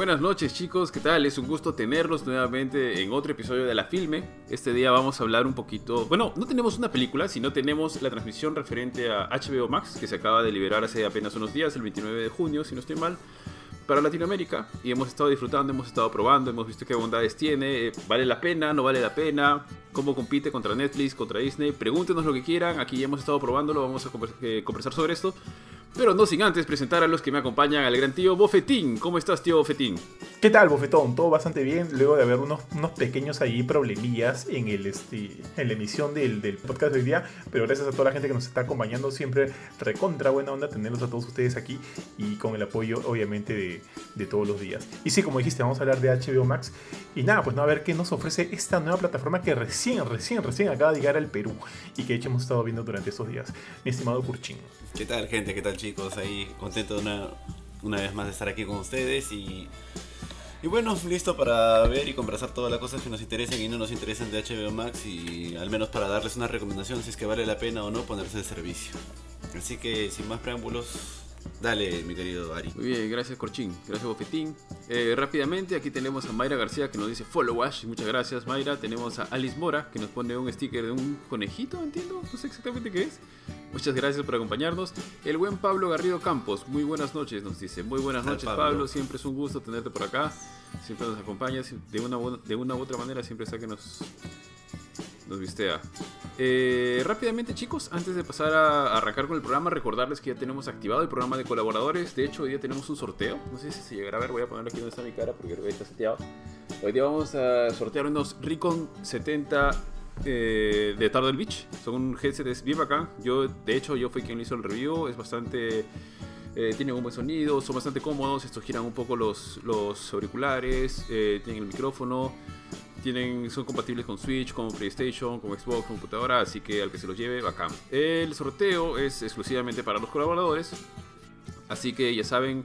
Buenas noches chicos, ¿qué tal? Es un gusto tenerlos nuevamente en otro episodio de La Filme. Este día vamos a hablar un poquito... Bueno, no tenemos una película, sino tenemos la transmisión referente a HBO Max, que se acaba de liberar hace apenas unos días, el 29 de junio, si no estoy mal, para Latinoamérica. Y hemos estado disfrutando, hemos estado probando, hemos visto qué bondades tiene, eh, vale la pena, no vale la pena, cómo compite contra Netflix, contra Disney. Pregúntenos lo que quieran, aquí ya hemos estado probándolo, vamos a eh, conversar sobre esto. Pero no sin antes presentar a los que me acompañan, al gran tío Bofetín. ¿Cómo estás, tío Bofetín? ¿Qué tal, Bofetón? Todo bastante bien, luego de haber unos, unos pequeños ahí problemillas en, el, este, en la emisión del, del, podcast de hoy día, pero gracias a toda la gente que nos está acompañando, siempre recontra buena onda tenerlos a todos ustedes aquí y con el apoyo, obviamente, de, de todos los días. Y sí, como dijiste, vamos a hablar de HBO Max y nada, pues no a ver qué nos ofrece esta nueva plataforma que recién, recién, recién acaba de llegar al Perú y que de hecho hemos estado viendo durante estos días. Mi estimado Kurchin. ¿Qué tal, gente? ¿Qué tal, chicos? Ahí contento una, una vez más de estar aquí con ustedes y, y bueno, listo para ver y conversar todas las cosas que nos interesan y no nos interesan de HBO Max y al menos para darles una recomendación si es que vale la pena o no ponerse de servicio. Así que sin más preámbulos, Dale, mi querido Ari. Muy bien, gracias Corchín, gracias Bofetín. Eh, rápidamente, aquí tenemos a Mayra García que nos dice follow us, muchas gracias Mayra. Tenemos a Alice Mora que nos pone un sticker de un conejito, entiendo, no sé exactamente qué es. Muchas gracias por acompañarnos. El buen Pablo Garrido Campos, muy buenas noches, nos dice. Muy buenas noches Pablo? siempre es un gusto tenerte por acá. Siempre nos acompañas de una, de una u otra manera, siempre está que nos, nos vistea. Eh, rápidamente chicos, antes de pasar a, arrancar con el programa, recordarles que ya tenemos activado el programa de colaboradores. De hecho, hoy día tenemos un sorteo. No sé si se llegará a ver, voy a ponerlo aquí donde está mi cara porque que está seteado. Hoy día vamos a sortear unos Recon 70 eh, de Tardel Beach. Son un headset bien bacán. Yo, de hecho, yo fui quien hizo el review. Es bastante... Eh, tienen un buen sonido, son bastante cómodos. Estos giran un poco los, los auriculares, eh, tienen el micrófono tienen, son compatibles con Switch, con PlayStation, con Xbox, con computadora, así que al que se los lleve, bacán. El sorteo es exclusivamente para los colaboradores, así que ya saben,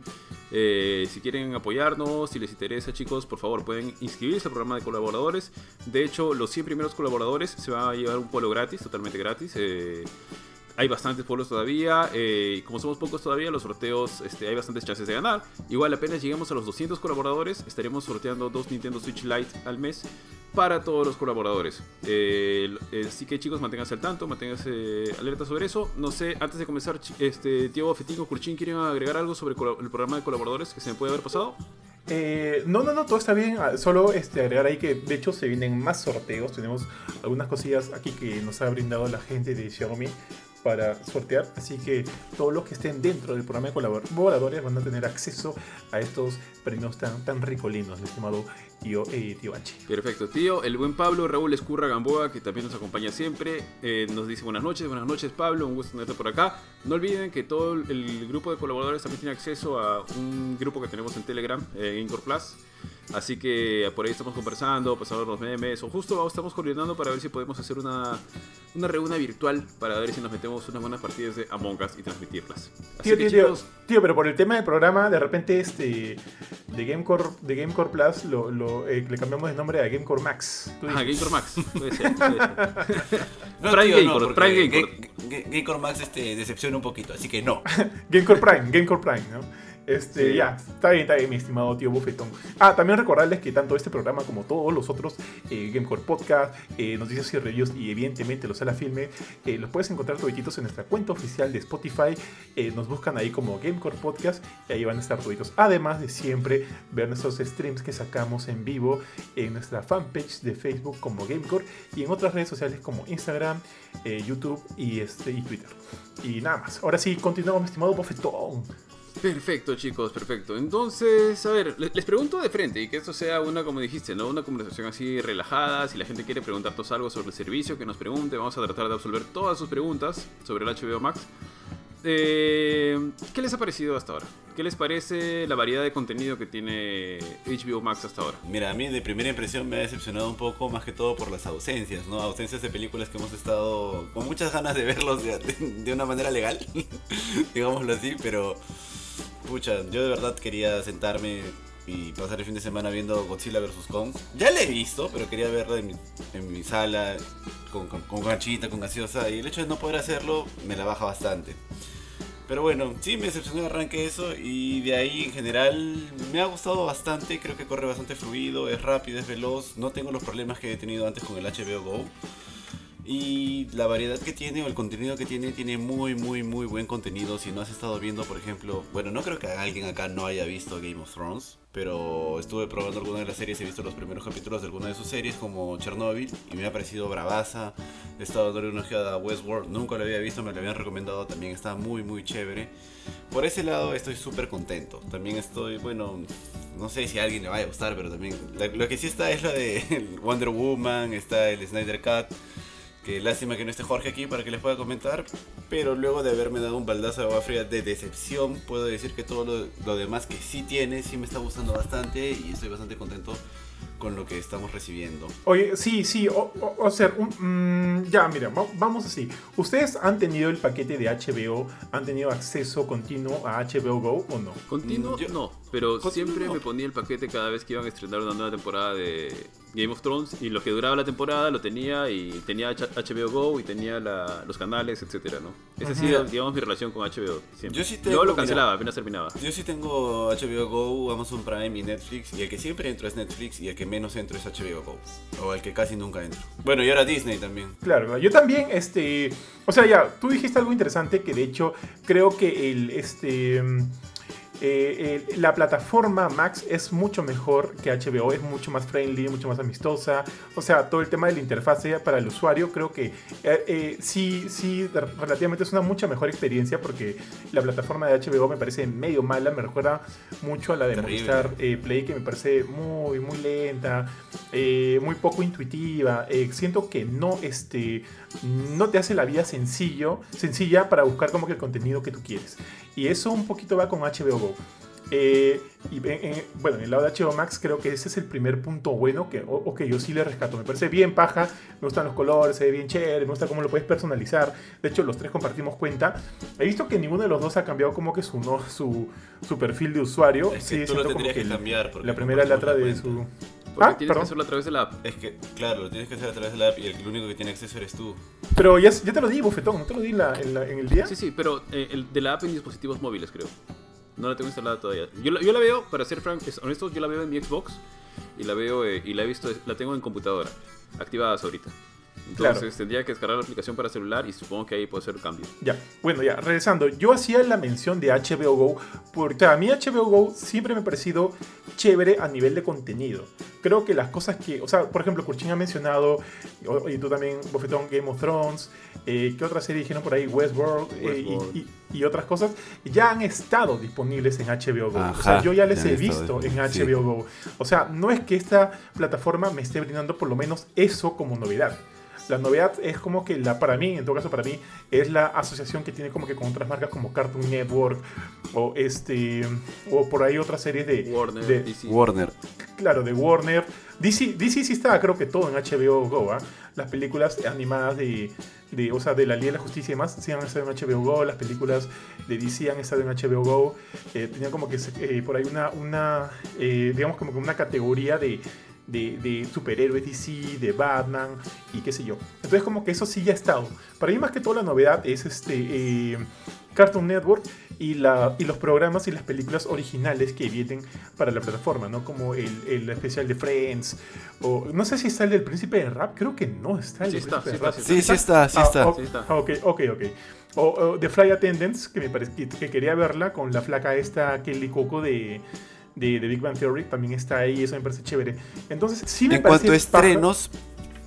eh, si quieren apoyarnos, si les interesa chicos, por favor pueden inscribirse al programa de colaboradores. De hecho, los 100 primeros colaboradores se van a llevar un polo gratis, totalmente gratis. Eh, hay bastantes polos todavía. Eh, como somos pocos todavía, los sorteos este, hay bastantes chances de ganar. Igual apenas lleguemos a los 200 colaboradores, estaremos sorteando dos Nintendo Switch Lite al mes para todos los colaboradores. Eh, eh, así que chicos, manténganse al tanto, manténganse alerta sobre eso. No sé, antes de comenzar, este, tío Fetico, Curchín, ¿quieren agregar algo sobre el programa de colaboradores que se me puede haber pasado? Eh, no, no, no, todo está bien. Ah, solo este, agregar ahí que de hecho se vienen más sorteos. Tenemos algunas cosillas aquí que nos ha brindado la gente de Xiaomi para sortear. Así que todos los que estén dentro del programa de colaboradores van a tener acceso a estos premios tan, tan ricolinos, mi estimado tío, eh, tío H. Perfecto, tío. El buen Pablo Raúl Escurra Gamboa, que también nos acompaña siempre, eh, nos dice buenas noches. Buenas noches, Pablo. Un gusto tenerte por acá. No olviden que todo el grupo de colaboradores también tiene acceso a un grupo que tenemos en Telegram, Incor Plus Así que por ahí estamos conversando, pasando los memes, o justo estamos coordinando para ver si podemos hacer una, una reunión virtual para ver si nos metemos unas buenas partidas de Among Us y transmitirlas. tío, tío, tío, pero por el tema del programa, de repente este de Gamecore, de Gamecore Plus lo, lo eh, le cambiamos de nombre a Gamecore Max. Ah, Gamecore Max. Puede ser. Puede ser. no, Prime Gamecore, Prime Gamecore. Gamecore Max este, decepciona un poquito, así que no. Gamecore Prime, Gamecore Prime, ¿no? Este, ya, está bien, está bien, mi estimado tío Bufetón. Ah, también recordarles que tanto este programa como todos los otros, eh, Gamecore Podcast, eh, noticias y reviews y evidentemente los Sala Filme, eh, los puedes encontrar toditos en nuestra cuenta oficial de Spotify. Eh, nos buscan ahí como Gamecore Podcast y ahí van a estar toditos. Además de siempre ver nuestros streams que sacamos en vivo en nuestra fanpage de Facebook como Gamecore y en otras redes sociales como Instagram, YouTube y, este, y Twitter. Y nada más. Ahora sí, continuamos, mi estimado Bofetón. Perfecto, chicos, perfecto. Entonces, a ver, les pregunto de frente y que esto sea una, como dijiste, ¿no? Una conversación así relajada. Si la gente quiere preguntarnos algo sobre el servicio, que nos pregunte. Vamos a tratar de absolver todas sus preguntas sobre el HBO Max. Eh, ¿Qué les ha parecido hasta ahora? ¿Qué les parece la variedad de contenido que tiene HBO Max hasta ahora? Mira, a mí de primera impresión me ha decepcionado un poco, más que todo por las ausencias, ¿no? Ausencias de películas que hemos estado con muchas ganas de verlos de, de una manera legal, digámoslo así, pero Pucha, yo de verdad quería sentarme y pasar el fin de semana viendo Godzilla vs. Kong. Ya la he visto, pero quería verla en mi, sala, con, con, ganchita, con gaseosa. Y el hecho de no poder hacerlo me la baja bastante. Pero bueno, sí me decepcionó el arranque eso y de ahí en general me ha gustado bastante, creo que corre bastante fluido, es rápido, es veloz, no tengo los problemas que he tenido antes con el HBO Go. Y la variedad que tiene o el contenido que tiene, tiene muy, muy, muy buen contenido. Si no has estado viendo, por ejemplo, bueno, no creo que alguien acá no haya visto Game of Thrones, pero estuve probando alguna de las series, he visto los primeros capítulos de alguna de sus series, como Chernobyl, y me ha parecido bravaza. He estado dando una ojeada a Westworld, nunca lo había visto, me lo habían recomendado también, está muy, muy chévere. Por ese lado estoy súper contento. También estoy, bueno, no sé si a alguien le vaya a gustar, pero también lo que sí está es la de Wonder Woman, está el Snyder Cut. Que lástima que no esté Jorge aquí para que les pueda comentar. Pero luego de haberme dado un baldazo de agua fría de decepción, puedo decir que todo lo, lo demás que sí tiene, sí me está gustando bastante y estoy bastante contento con lo que estamos recibiendo. Oye, sí, sí, o, o- o sea, un- mm, ya, mira, va- vamos así. ¿Ustedes han tenido el paquete de HBO? ¿Han tenido acceso continuo a HBO Go o no? Continuo, Mm, yo- no, pero siempre me ponía el paquete cada vez que iban a estrenar una nueva temporada de Game of Thrones y lo que duraba la temporada lo tenía y tenía H- HBO Go y tenía la- los canales, etcétera, ¿no? Esa ha sido, digamos, mi relación con HBO siempre. Yo sí lo cancelaba, mira. apenas terminaba. Yo sí tengo HBO Go, Amazon Prime y Netflix. Y el que siempre entro es Netflix y el que menos entro es HBO Go. O el que casi nunca entro. Bueno, y ahora Disney también. Claro, claro. yo también, este, o sea, ya, tú dijiste algo interesante que de hecho creo que el, este, eh, el- la plataforma Max es mucho mejor que HBO, es mucho más friendly, mucho más amistosa, o sea, todo el tema de la interfase para el usuario creo que eh, eh, sí, sí, relativamente es una mucha mejor experiencia porque la plataforma de HBO me parece medio mala, me recuerda mucho a la de Terrible. Movistar eh, Play que me parece muy, muy lenta, eh, muy poco intuitiva. eh, siento que no, este, no te hace la vida sencillo, sencilla para buscar como que el contenido que tú quieres. Y eso un poquito va con HBO Go. Eh, y en- bueno, en el lado de HBO Max creo que ese es el primer punto bueno que, o, o que yo sí le rescato. Me parece bien paja, me gustan los colores, se ve bien chévere, me gusta cómo lo puedes personalizar. De hecho, los tres compartimos cuenta. He visto que ninguno de los dos ha cambiado como que su, no, su, su perfil de usuario. Es que Sí, tú lo tendrías que cambiar. la primera letra de la su... Porque Ah, tienes perdón. que hacerlo a través de la app. Es que, claro, lo tienes que hacer a través de la app y el único que tiene acceso eres tú. Pero ya, ya te lo di, bofetón, ¿no te lo di en, la- en la- en el día? Sí, sí, pero eh, el de la app en dispositivos móviles, creo. No la tengo instalada todavía. Yo la, yo la veo, para ser frank, es honesto, yo la veo en mi Xbox y la veo eh, y la he visto, la tengo en computadora, activadas ahorita. Entonces Claro. tendría que descargar la aplicación para celular y supongo que ahí puedo hacer cambio. Ya, bueno, ya, regresando. Yo hacía la mención de HBO Go porque a mí HBO Go siempre me ha parecido chévere a nivel de contenido. Creo que las cosas que, o sea, por ejemplo, Kurchin ha mencionado, o- y tú también, Bofetón, Game of Thrones, eh, ¿qué otra serie dijeron por ahí? Westworld, eh, y- Westworld. y, y otras cosas, ya han estado disponibles en HBO Go. o Ajá, sea, yo ya les ya he visto en disponibles, sí. HBO Go. O sea, no es que esta plataforma me esté brindando por lo menos eso como novedad. La novedad es como que la para mí, en todo caso para mí, es la asociación que tiene como que con otras marcas como Cartoon Network o este o por ahí otras series de Warner, de- DC. Warner. claro, de Warner. DC, DC sí está, creo que todo en HBO Go, ¿ah? Las películas animadas de, de, o sea, de la Liga de la Justicia y demás, sí han estado en HBO Go, las películas de DC han estado en HBO Go, eh, tenían como que eh, por ahí una, una eh, digamos como que una categoría de, de, de superhéroes DC, de Batman y qué sé yo. Entonces como que eso sí ya ha estado. Para mí más que todo la novedad es este eh, Cartoon Network y, la, y los programas y las películas originales que vienen para la plataforma, ¿no? Como el, el especial de Friends, o no sé si está el del Príncipe de Rap, creo que no está el Sí del está, Príncipe sí de Rap. está, Sí, sí está, sí Ah, está. Sí está. ah, ok, ok, ok. O, o The Fly Attendants, que me parece que, que quería verla con la flaca esta Kelly Coco de, de, de Big Bang Theory, también está ahí, eso me parece chévere. Entonces, sí me En parece cuanto a estrenos,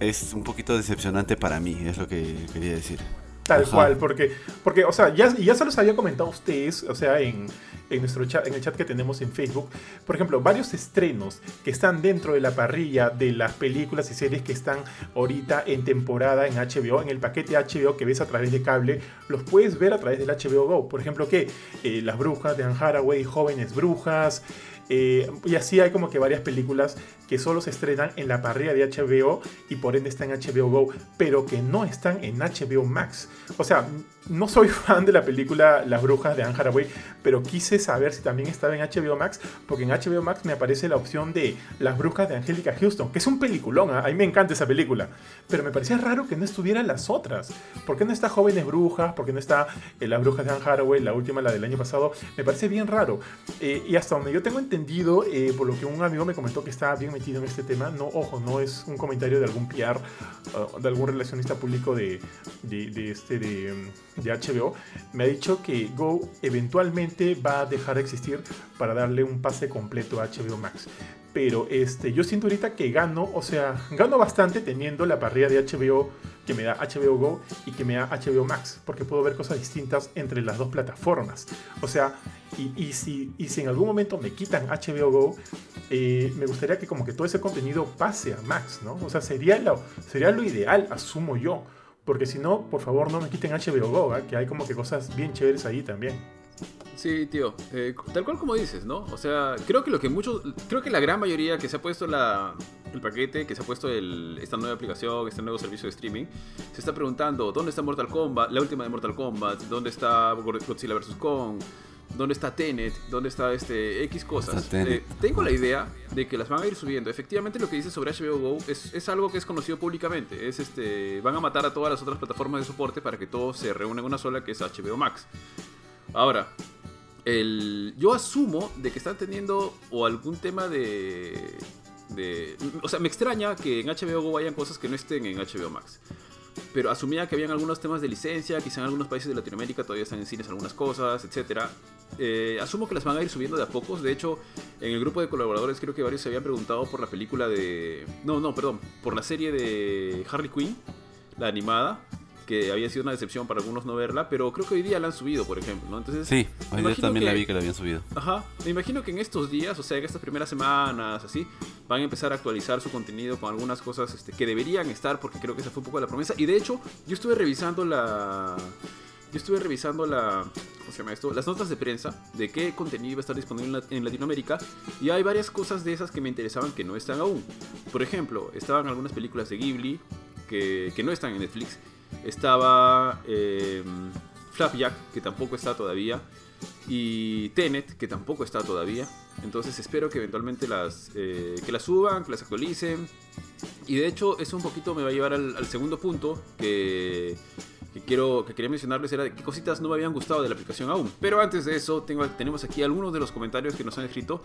es un poquito decepcionante para mí, es lo que quería decir. Tal Ajá. cual, porque, porque, o sea, ya, ya se los había comentado a ustedes, o sea, en, en nuestro chat, en el chat que tenemos en Facebook. Por ejemplo, varios estrenos que están dentro de la parrilla de las películas y series que están ahorita en temporada en HBO, en el paquete HBO que ves a través de cable, los puedes ver a través del HBO Go. Por ejemplo, que Eh, Las Brujas de Anne Haraway, Jóvenes Brujas. Eh, y así hay como que varias películas que solo se estrenan en la parrilla de HBO y por ende están en HBO Go, pero que no están en HBO Max. O sea, no soy fan de la película Las Brujas de Anne Hathaway, pero quise saber si también estaba en HBO Max, porque en HBO Max me aparece la opción de Las Brujas de Angélica Houston, que es un peliculón, ¿ah? a mí me encanta esa película, pero me parecía raro que no estuvieran las otras. ¿Por qué no está Jóvenes Brujas? ¿Por qué no está eh, Las Brujas de Anne Hathaway, la última, la del año pasado? Me parece bien raro. Eh, y hasta donde yo tengo entendido, eh, por lo que un amigo me comentó que estaba bien metido en este tema, no, ojo, no es un comentario de algún PR, uh, de algún relacionista público de, de, este, de, de HBO, me ha dicho que Go eventualmente va a dejar de existir para darle un pase completo a HBO Max. Pero este, yo siento ahorita que gano, o sea, gano bastante teniendo la parrilla de HBO que me da HBO Go y que me da HBO Max, porque puedo ver cosas distintas entre las dos plataformas. O sea, y, si, y si en algún momento me quitan HBO Go, eh, me gustaría que como que todo ese contenido pase a Max, ¿no? O sea, sería lo, sería lo ideal, asumo yo. Porque si no, por favor no me quiten HBO Go, ¿eh? que hay como que cosas bien chéveres ahí también. Sí, tío. Eh, tal cual como dices, ¿no? O sea, creo que lo que muchos, creo que la gran mayoría que se ha puesto la, el paquete, que se ha puesto esta nueva aplicación, este nuevo servicio de streaming, se está preguntando, ¿dónde está Mortal Kombat? La última de Mortal Kombat, ¿dónde está Godzilla vs. Kong? ¿Dónde está Tenet? ¿Dónde está este X cosas? Eh, tengo la idea de que las van a ir subiendo. Efectivamente, lo que dice sobre HBO Go es, es, algo que es conocido públicamente. Es este, van a matar a todas las otras plataformas de soporte para que todo se reúna en una sola, que es HBO Max. Ahora, el, yo asumo de que están teniendo o algún tema de. O sea, me extraña que en HBO Go vayan cosas que no estén en HBO Max. Pero asumía que habían algunos temas de licencia, quizá en algunos países de Latinoamérica todavía están en cines algunas cosas, etc. Eh, asumo que las van a ir subiendo de a pocos. De hecho, en el grupo de colaboradores creo que varios se habían preguntado por la película de... No, no, perdón, por la serie de Harley Quinn, la animada que había sido una decepción para algunos no verla, pero creo que hoy día la han subido, por ejemplo, ¿no? Entonces, sí, hoy día también la vi que la habían subido. Ajá, me imagino que en estos días, o sea, en estas primeras semanas, así, van a empezar a actualizar su contenido con algunas cosas este, que deberían estar, porque creo que esa fue un poco la promesa. Y de hecho, yo estuve revisando la... Yo estuve revisando la, ¿cómo se llama esto? Las notas de prensa de qué contenido iba a estar disponible en Latinoamérica y hay varias cosas de esas que me interesaban que no están aún. Por ejemplo, estaban algunas películas de Ghibli que, que no están en Netflix estaba eh, Flapjack, que tampoco está todavía. Y Tenet, que tampoco está todavía. Entonces espero que eventualmente las, eh, que las suban, que las actualicen. Y de hecho, eso un poquito me va a llevar al segundo punto que que, quiero, que quería mencionarles era de qué cositas no me habían gustado de la aplicación aún. Pero antes de eso, tengo, tenemos aquí algunos de los comentarios que nos han escrito.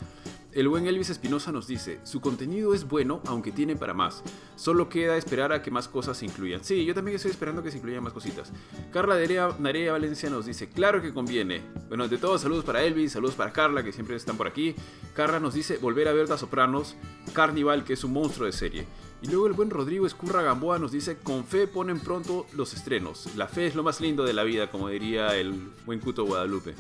El buen Elvis Espinosa nos dice, su contenido es bueno, aunque tiene para más. Solo queda esperar a que más cosas se incluyan. Sí, yo también estoy esperando que se incluyan más cositas. Carla Narea Valencia nos dice, claro que conviene. Bueno, de todos, saludos para Elvis, saludos para Carla, que siempre están por aquí. Carla nos dice, volver a ver The Sopranos, Carnival, que es un monstruo de serie. Y luego el buen Rodrigo Escurra Gamboa nos dice, con fe ponen pronto los estrenos. La fe es lo más lindo de la vida, como diría el buen Cuto Guadalupe.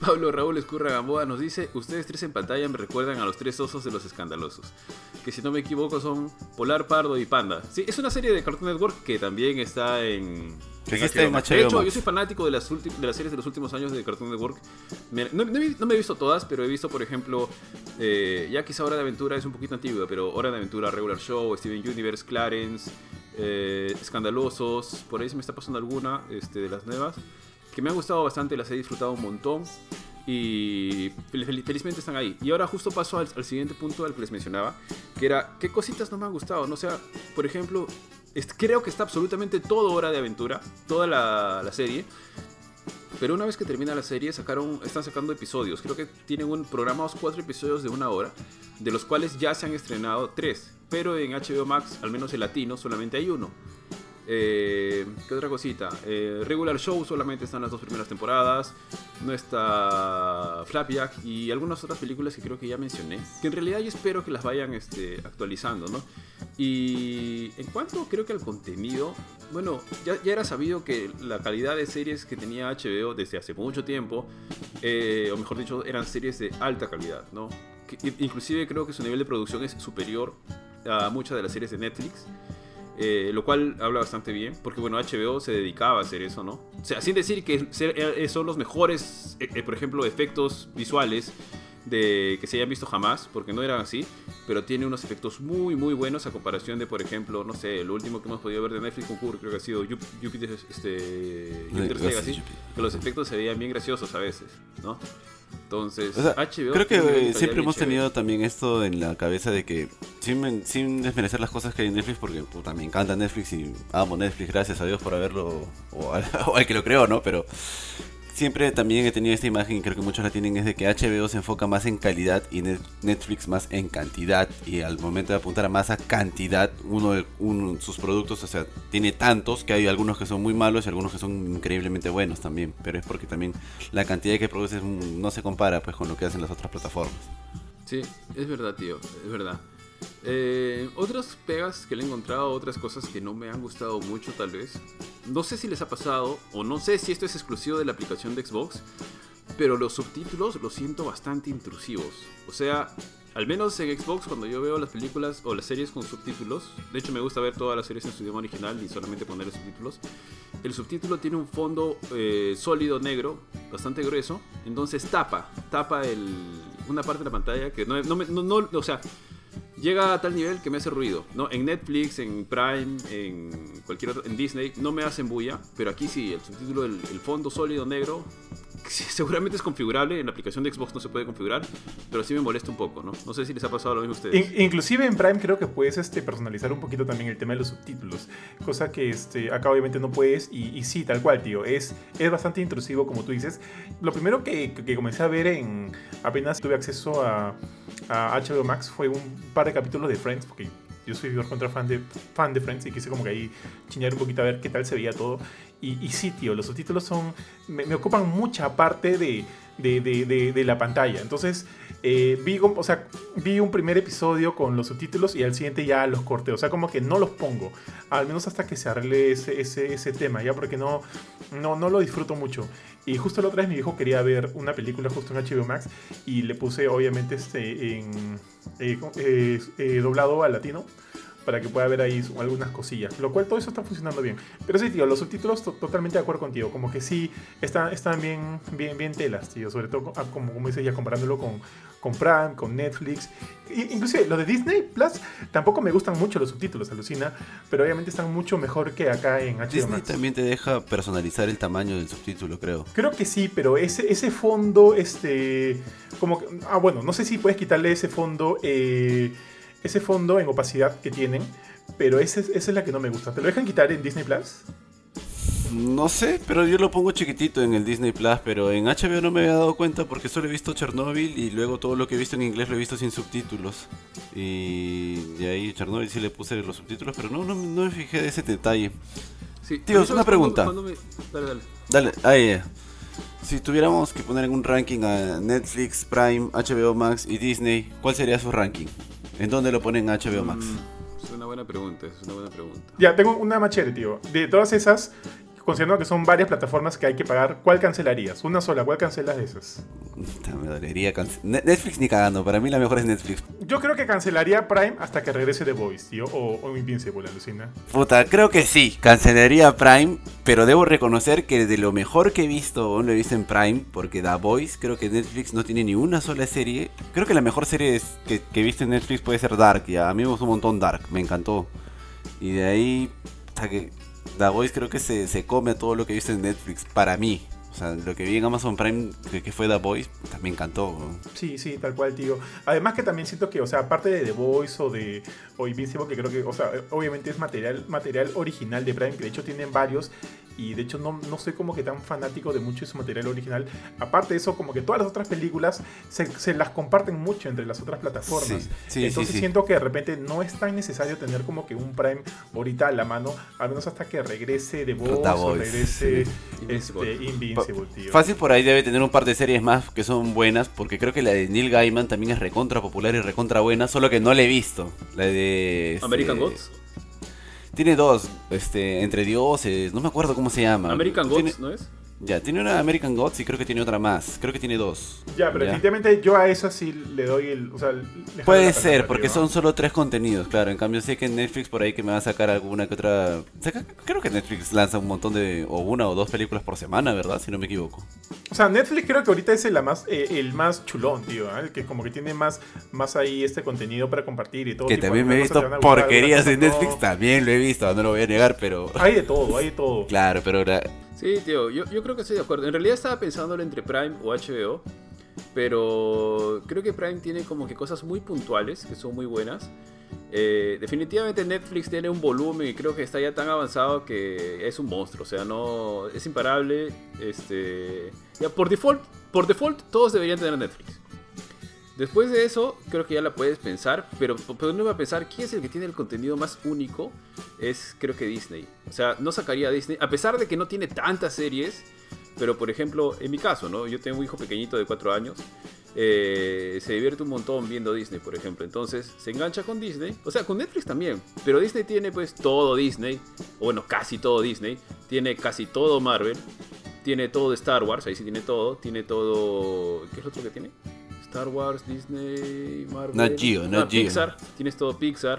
Pablo Raúl Escurra Gamboa nos dice, ustedes tres en pantalla me recuerdan a los tres osos de los escandalosos. Que si no me equivoco son Polar, Pardo y Panda. Sí, es una serie de Cartoon Network que también está en de hecho, yo soy fanático de las, de las series de los últimos años de Cartoon Network. no, me he visto todas, pero he visto, por ejemplo, eh, ya quizá Hora de Aventura es un poquito antigua, pero Hora de Aventura, Regular Show, Steven Universe, Clarence, eh, Escandalosos, por ahí se me está pasando alguna este, de las nuevas, que me han gustado bastante, las he disfrutado un montón. Y felizmente están ahí. Y ahora justo paso al, siguiente punto al que les mencionaba, que era qué cositas no me han gustado. No o sea, por ejemplo, creo que está absolutamente todo hora de aventura, toda la, serie. Pero una vez que termina la serie, sacaron, están sacando episodios. Creo que tienen un, programados cuatro episodios de una hora, de los cuales ya se han estrenado tres. Pero en HBO Max, al menos en latino, solamente hay uno. Eh, ¿Qué otra cosita? Eh, regular Show solamente están las dos primeras temporadas. No está Flapjack y algunas otras películas que creo que ya mencioné. Que en realidad yo espero que las vayan este, actualizando, ¿no? Y en cuanto creo que al contenido, bueno, ya, era sabido que la calidad de series que tenía HBO desde hace mucho tiempo, eh, o mejor dicho, eran series de alta calidad, ¿no? inclusive creo que su nivel de producción es superior a muchas de las series de Netflix. Eh, lo cual habla bastante bien, porque bueno, HBO se dedicaba a hacer eso, ¿no? O sea, sin decir que eh, son los mejores, por ejemplo, efectos visuales de que se hayan visto jamás, porque no eran así, pero tiene unos efectos muy, muy buenos a comparación de, por ejemplo, no sé, lo último que hemos podido ver de Netflix concurso creo que ha sido Jup- Jupiter, este, Jupiter's Legacy, que los efectos se veían bien graciosos a veces, ¿no? Entonces, O sea, HBO creo que eh, siempre hemos chévere. tenido también esto en la cabeza de que, sin, sin desmerecer las cosas que hay en Netflix, porque puta, me encanta Netflix y amo Netflix, gracias a Dios por haberlo, o al, o al que lo creó, ¿no? Pero siempre también he tenido esta imagen, y creo que muchos la tienen, es de que HBO se enfoca más en calidad y Net- Netflix más en cantidad. Y al momento de apuntar a más a cantidad, uno de sus productos, o sea, tiene tantos que hay algunos que son muy malos y algunos que son increíblemente buenos también. Pero es porque también la cantidad que produce no se compara pues con lo que hacen las otras plataformas. Sí, es verdad, tío, es verdad. Eh, otras pegas que le he encontrado, otras cosas que no me han gustado mucho tal vez. No sé si les ha pasado, o no sé si esto es exclusivo de la aplicación de Xbox, pero los subtítulos los siento bastante intrusivos. O sea, al menos en Xbox cuando yo veo las películas o las series con subtítulos, de hecho me gusta ver todas las series en su idioma original y solamente poner los subtítulos, el subtítulo tiene un fondo eh, sólido negro, bastante grueso, entonces tapa, tapa el, una parte de la pantalla que no, no, no- no- o sea, llega a tal nivel que me hace ruido, ¿no? En Netflix, en Prime, en cualquier otro, en Disney, no me hacen bulla, pero aquí sí, el subtítulo, el, el fondo sólido negro, seguramente es configurable, en la aplicación de Xbox no se puede configurar, pero sí me molesta un poco, ¿no? No sé si les ha pasado lo mismo a ustedes. In- inclusive en Prime creo que puedes este, personalizar un poquito también el tema de los subtítulos, cosa que este, acá obviamente no puedes y, y sí, tal cual, tío, es, es bastante intrusivo como tú dices. Lo primero que, que comencé a ver en apenas tuve acceso a, a HBO Max fue un par de capítulos de Friends, porque yo soy contra fan de, fan de Friends y quise como que ahí chiñar un poquito a ver qué tal se veía todo. Y, y los subtítulos son. me, ocupan mucha parte de, de, de- la pantalla. Entonces, eh, vi, o sea, vi un primer episodio con los subtítulos y al siguiente ya los corté. O sea, como que no los pongo. Al menos hasta que se arregle ese, ese, ese tema, ya porque no, no, no lo disfruto mucho. Y justo la otra vez mi hijo quería ver una película justo en HBO Max y le puse obviamente este en eh, eh, eh, doblado al latino para que pueda ver ahí algunas cosillas. Lo cual todo eso está funcionando bien. Pero sí, tío, los subtítulos to- totalmente de acuerdo contigo. Como que sí están, están bien, bien, bien telas, tío. Sobre todo, ah, como, como dices ya, comparándolo con, con Prime, con Netflix. I- inclusive, los de Disney Plus tampoco me gustan mucho los subtítulos, alucina. Pero obviamente están mucho mejor que acá en HBO Disney Max. también te deja personalizar el tamaño del subtítulo, creo. Creo que sí, pero ese, ese fondo, este, como que, ah, bueno, no sé si puedes quitarle ese fondo, eh, ese fondo en opacidad que tienen, pero ese, es- esa es la que no me gusta. ¿Te lo dejan quitar en Disney Plus? No sé, pero yo lo pongo chiquitito en el Disney Plus, pero en HBO no me había dado cuenta porque solo he visto Chernobyl y luego todo lo que he visto en inglés lo he visto sin subtítulos. Y de ahí Chernobyl sí le puse los subtítulos, pero no, no, no me fijé de ese detalle. Sí, Tío, ¿sabes una pregunta. cuándo me- Dale, dale. Dale, ahí. eh. Si tuviéramos que poner en un ranking a Netflix, Prime, HBO Max y Disney, ¿cuál sería su ranking? ¿En dónde lo ponen HBO Max? Mm, es una buena pregunta, es una buena pregunta. Ya, tengo una más chévere, tío. De todas esas, considerando que son varias plataformas que hay que pagar, ¿cuál cancelarías? Una sola, ¿cuál cancelas de esas? Me dolería cance- Ne- Netflix ni cagando, para mí la mejor es Netflix. Yo creo que cancelaría Prime hasta que regrese The Voice, tío, o, o Invincible, alucina. Puta, creo que sí, cancelaría Prime, pero debo reconocer que de lo mejor que he visto, aún lo he visto en Prime, porque The Voice, creo que Netflix no tiene ni una sola serie. Creo que la mejor serie es- que, que he visto en Netflix puede ser Dark, ya. A mí me gustó un montón Dark, me encantó. Y de ahí, puta, que The Voice creo que se, se come todo lo que he en Netflix, para mí. O sea, lo que vi en Amazon Prime, que, fue The Voice, puta, me encantó. Sí, sí, tal cual, tío. Además que también siento que, o sea, aparte de The Voice o de o Invincible, que creo que, o sea, obviamente es material, material original de Prime, que de hecho tienen varios, y de hecho no, no soy como que tan fanático de mucho de su material original. Aparte de eso, como que todas las otras películas se, se las comparten mucho entre las otras plataformas. Sí, sí, Entonces sí, sí. siento que de repente no es tan necesario tener como que un Prime ahorita a la mano, al menos hasta que regrese The Voice, The o regrese este, Invincible, tío. Fácil por ahí debe tener un par de series más que son buenas, porque creo que la de Neil Gaiman también es recontra popular y recontra buena, solo que no la he visto. La de... American Gods. Tiene dos, este, Entre Dioses, no me acuerdo cómo se llama. American Gods, ¿no es? Ya, tiene una American Gods y creo que tiene otra más. Creo que tiene dos. Ya, pero definitivamente yo a esa sí le doy el. O sea, Puede ser, porque son solo tres contenidos, claro. En cambio, sé que Netflix por ahí que me va a sacar alguna que otra. creo que Netflix lanza un montón de. o una o dos películas por semana, ¿verdad? Si no me equivoco. O sea, Netflix creo que ahorita es el, más, eh, el más chulón, tío. ¿eh? El que como que tiene más, más ahí este contenido para compartir y todo. Que tipo, también me he visto porquerías en Netflix, también lo he visto, no lo voy a negar, pero. Hay de todo, hay de todo. Claro, pero la- Sí, tío, yo, yo creo que estoy de acuerdo. En realidad estaba pensándolo entre Prime o HBO, pero creo que Prime tiene como que cosas muy puntuales que son muy buenas. Eh, definitivamente Netflix tiene un volumen y creo que está ya tan avanzado que es un monstruo, o sea, no es imparable. Este, ya por default, por default todos deberían tener Netflix. Después de eso, creo que ya la puedes pensar, pero pero no va a pensar quién es el que tiene el contenido más único. Es creo que Disney. O sea, no sacaría Disney, a pesar de que no tiene tantas series. Pero por ejemplo, en mi caso, ¿no? Yo tengo un hijo pequeñito de 4 años. eh, se divierte un montón viendo Disney, por ejemplo. Entonces se engancha con Disney. O sea, con Netflix también. Pero Disney tiene pues todo Disney. O bueno, casi todo Disney. Tiene casi todo Marvel. Tiene todo Star Wars. Ahí sí tiene todo. Tiene todo... ¿Qué es lo otro que tiene? Star Wars, Disney, Marvel. Nat Geo, Ah. Pixar. Tienes todo Pixar.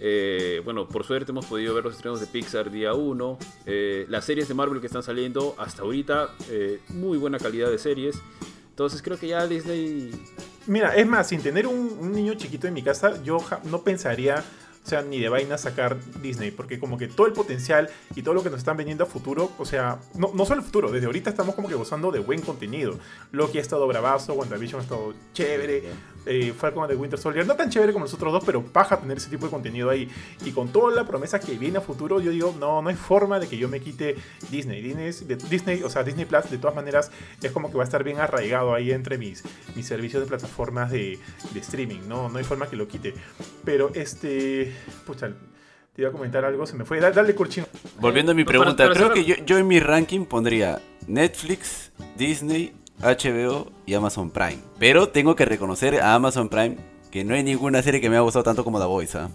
Eh, bueno, por suerte hemos podido ver los estrenos de Pixar día 1. las series de Marvel que están saliendo hasta ahorita, eh, muy buena calidad de series. Entonces creo que ya Disney... Mira, es más, sin tener un, un niño chiquito en mi casa, yo no pensaría, sea, ni de vaina sacar Disney, porque como que todo el potencial y todo lo que nos están vendiendo a futuro, o sea, no, no solo el futuro, desde ahorita estamos como que gozando de buen contenido. Loki ha estado bravazo, WandaVision ha estado chévere, eh, Falcon the Winter Soldier, no tan chévere como los otros dos, pero paja tener ese tipo de contenido ahí. Y con toda la promesa que viene a futuro, yo digo, no, no hay forma de que yo me quite Disney. Disney, de- Disney o sea, Disney Plus, de todas maneras, es como que va a estar bien arraigado ahí entre mis, mis servicios de plataformas de, de streaming, ¿no? No hay forma que lo quite. Pero este, pucha, te iba a comentar algo, se me fue. Dale, dale Curchino. Volviendo a mi No, para- pregunta, para creo que yo, yo en mi ranking pondría Netflix, Disney, HBO y Amazon Prime. Pero tengo que reconocer a Amazon Prime que no hay ninguna serie que me haya gustado tanto como The Voice. ¿ah?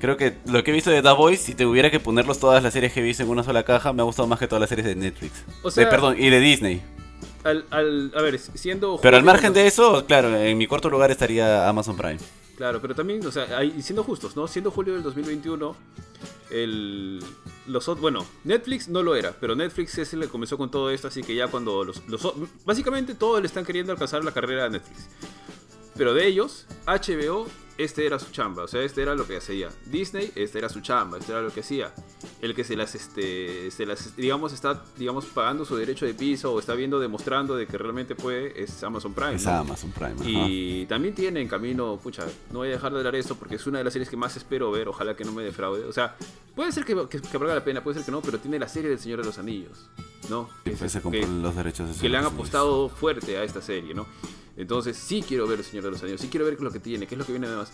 Creo que lo que he visto de The Voice, si tuviera que ponerlos todas las series que he visto en una sola caja, me ha gustado más que todas las series de Netflix. O sea- De- perdón, y de Disney. Al, al- a ver, siendo... Pero al margen de eso, claro, en mi cuarto lugar estaría Amazon Prime. Claro, pero también, o sea, ahí- siendo justos, ¿no? Siendo julio del 2021, el, los, bueno, Netflix no lo era, pero Netflix es el que comenzó con todo esto, así que ya cuando los, los básicamente todos le están queriendo alcanzar la carrera a Netflix. Pero de ellos, HBO, este era su chamba, o sea, este era lo que hacía. Disney, este era su chamba, este era lo que hacía. El que se las, este, se las, digamos, está, digamos, pagando su derecho de piso o está viendo, demostrando de que realmente puede, es Amazon Prime. Es ¿no? Amazon Prime. ajá. Y también tiene en camino, pucha, no voy a dejar de hablar de esto porque es una de las series que más espero ver, ojalá que no me defraude. O sea, puede ser que, que, que valga la pena, puede ser que no, pero tiene la serie del Señor de los Anillos, ¿no? Que, Pues se los derechos de que le han apostado fuerte a esta serie, ¿no? Entonces sí quiero ver el Señor de los Anillos, sí quiero ver qué es lo que tiene, qué es lo que viene además.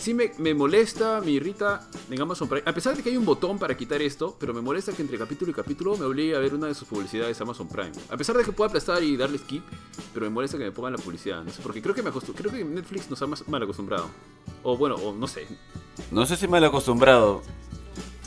Sí me, me molesta, me irrita en Amazon Prime, a pesar de que hay un botón para quitar esto, pero me molesta que entre capítulo y capítulo me obligue a ver una de sus publicidades Amazon Prime. A pesar de que pueda aplastar y darle skip, pero me molesta que me pongan la publicidad, no sé, porque creo que me creo que Netflix nos ha más- mal acostumbrado. O bueno, o no sé. No sé si mal acostumbrado.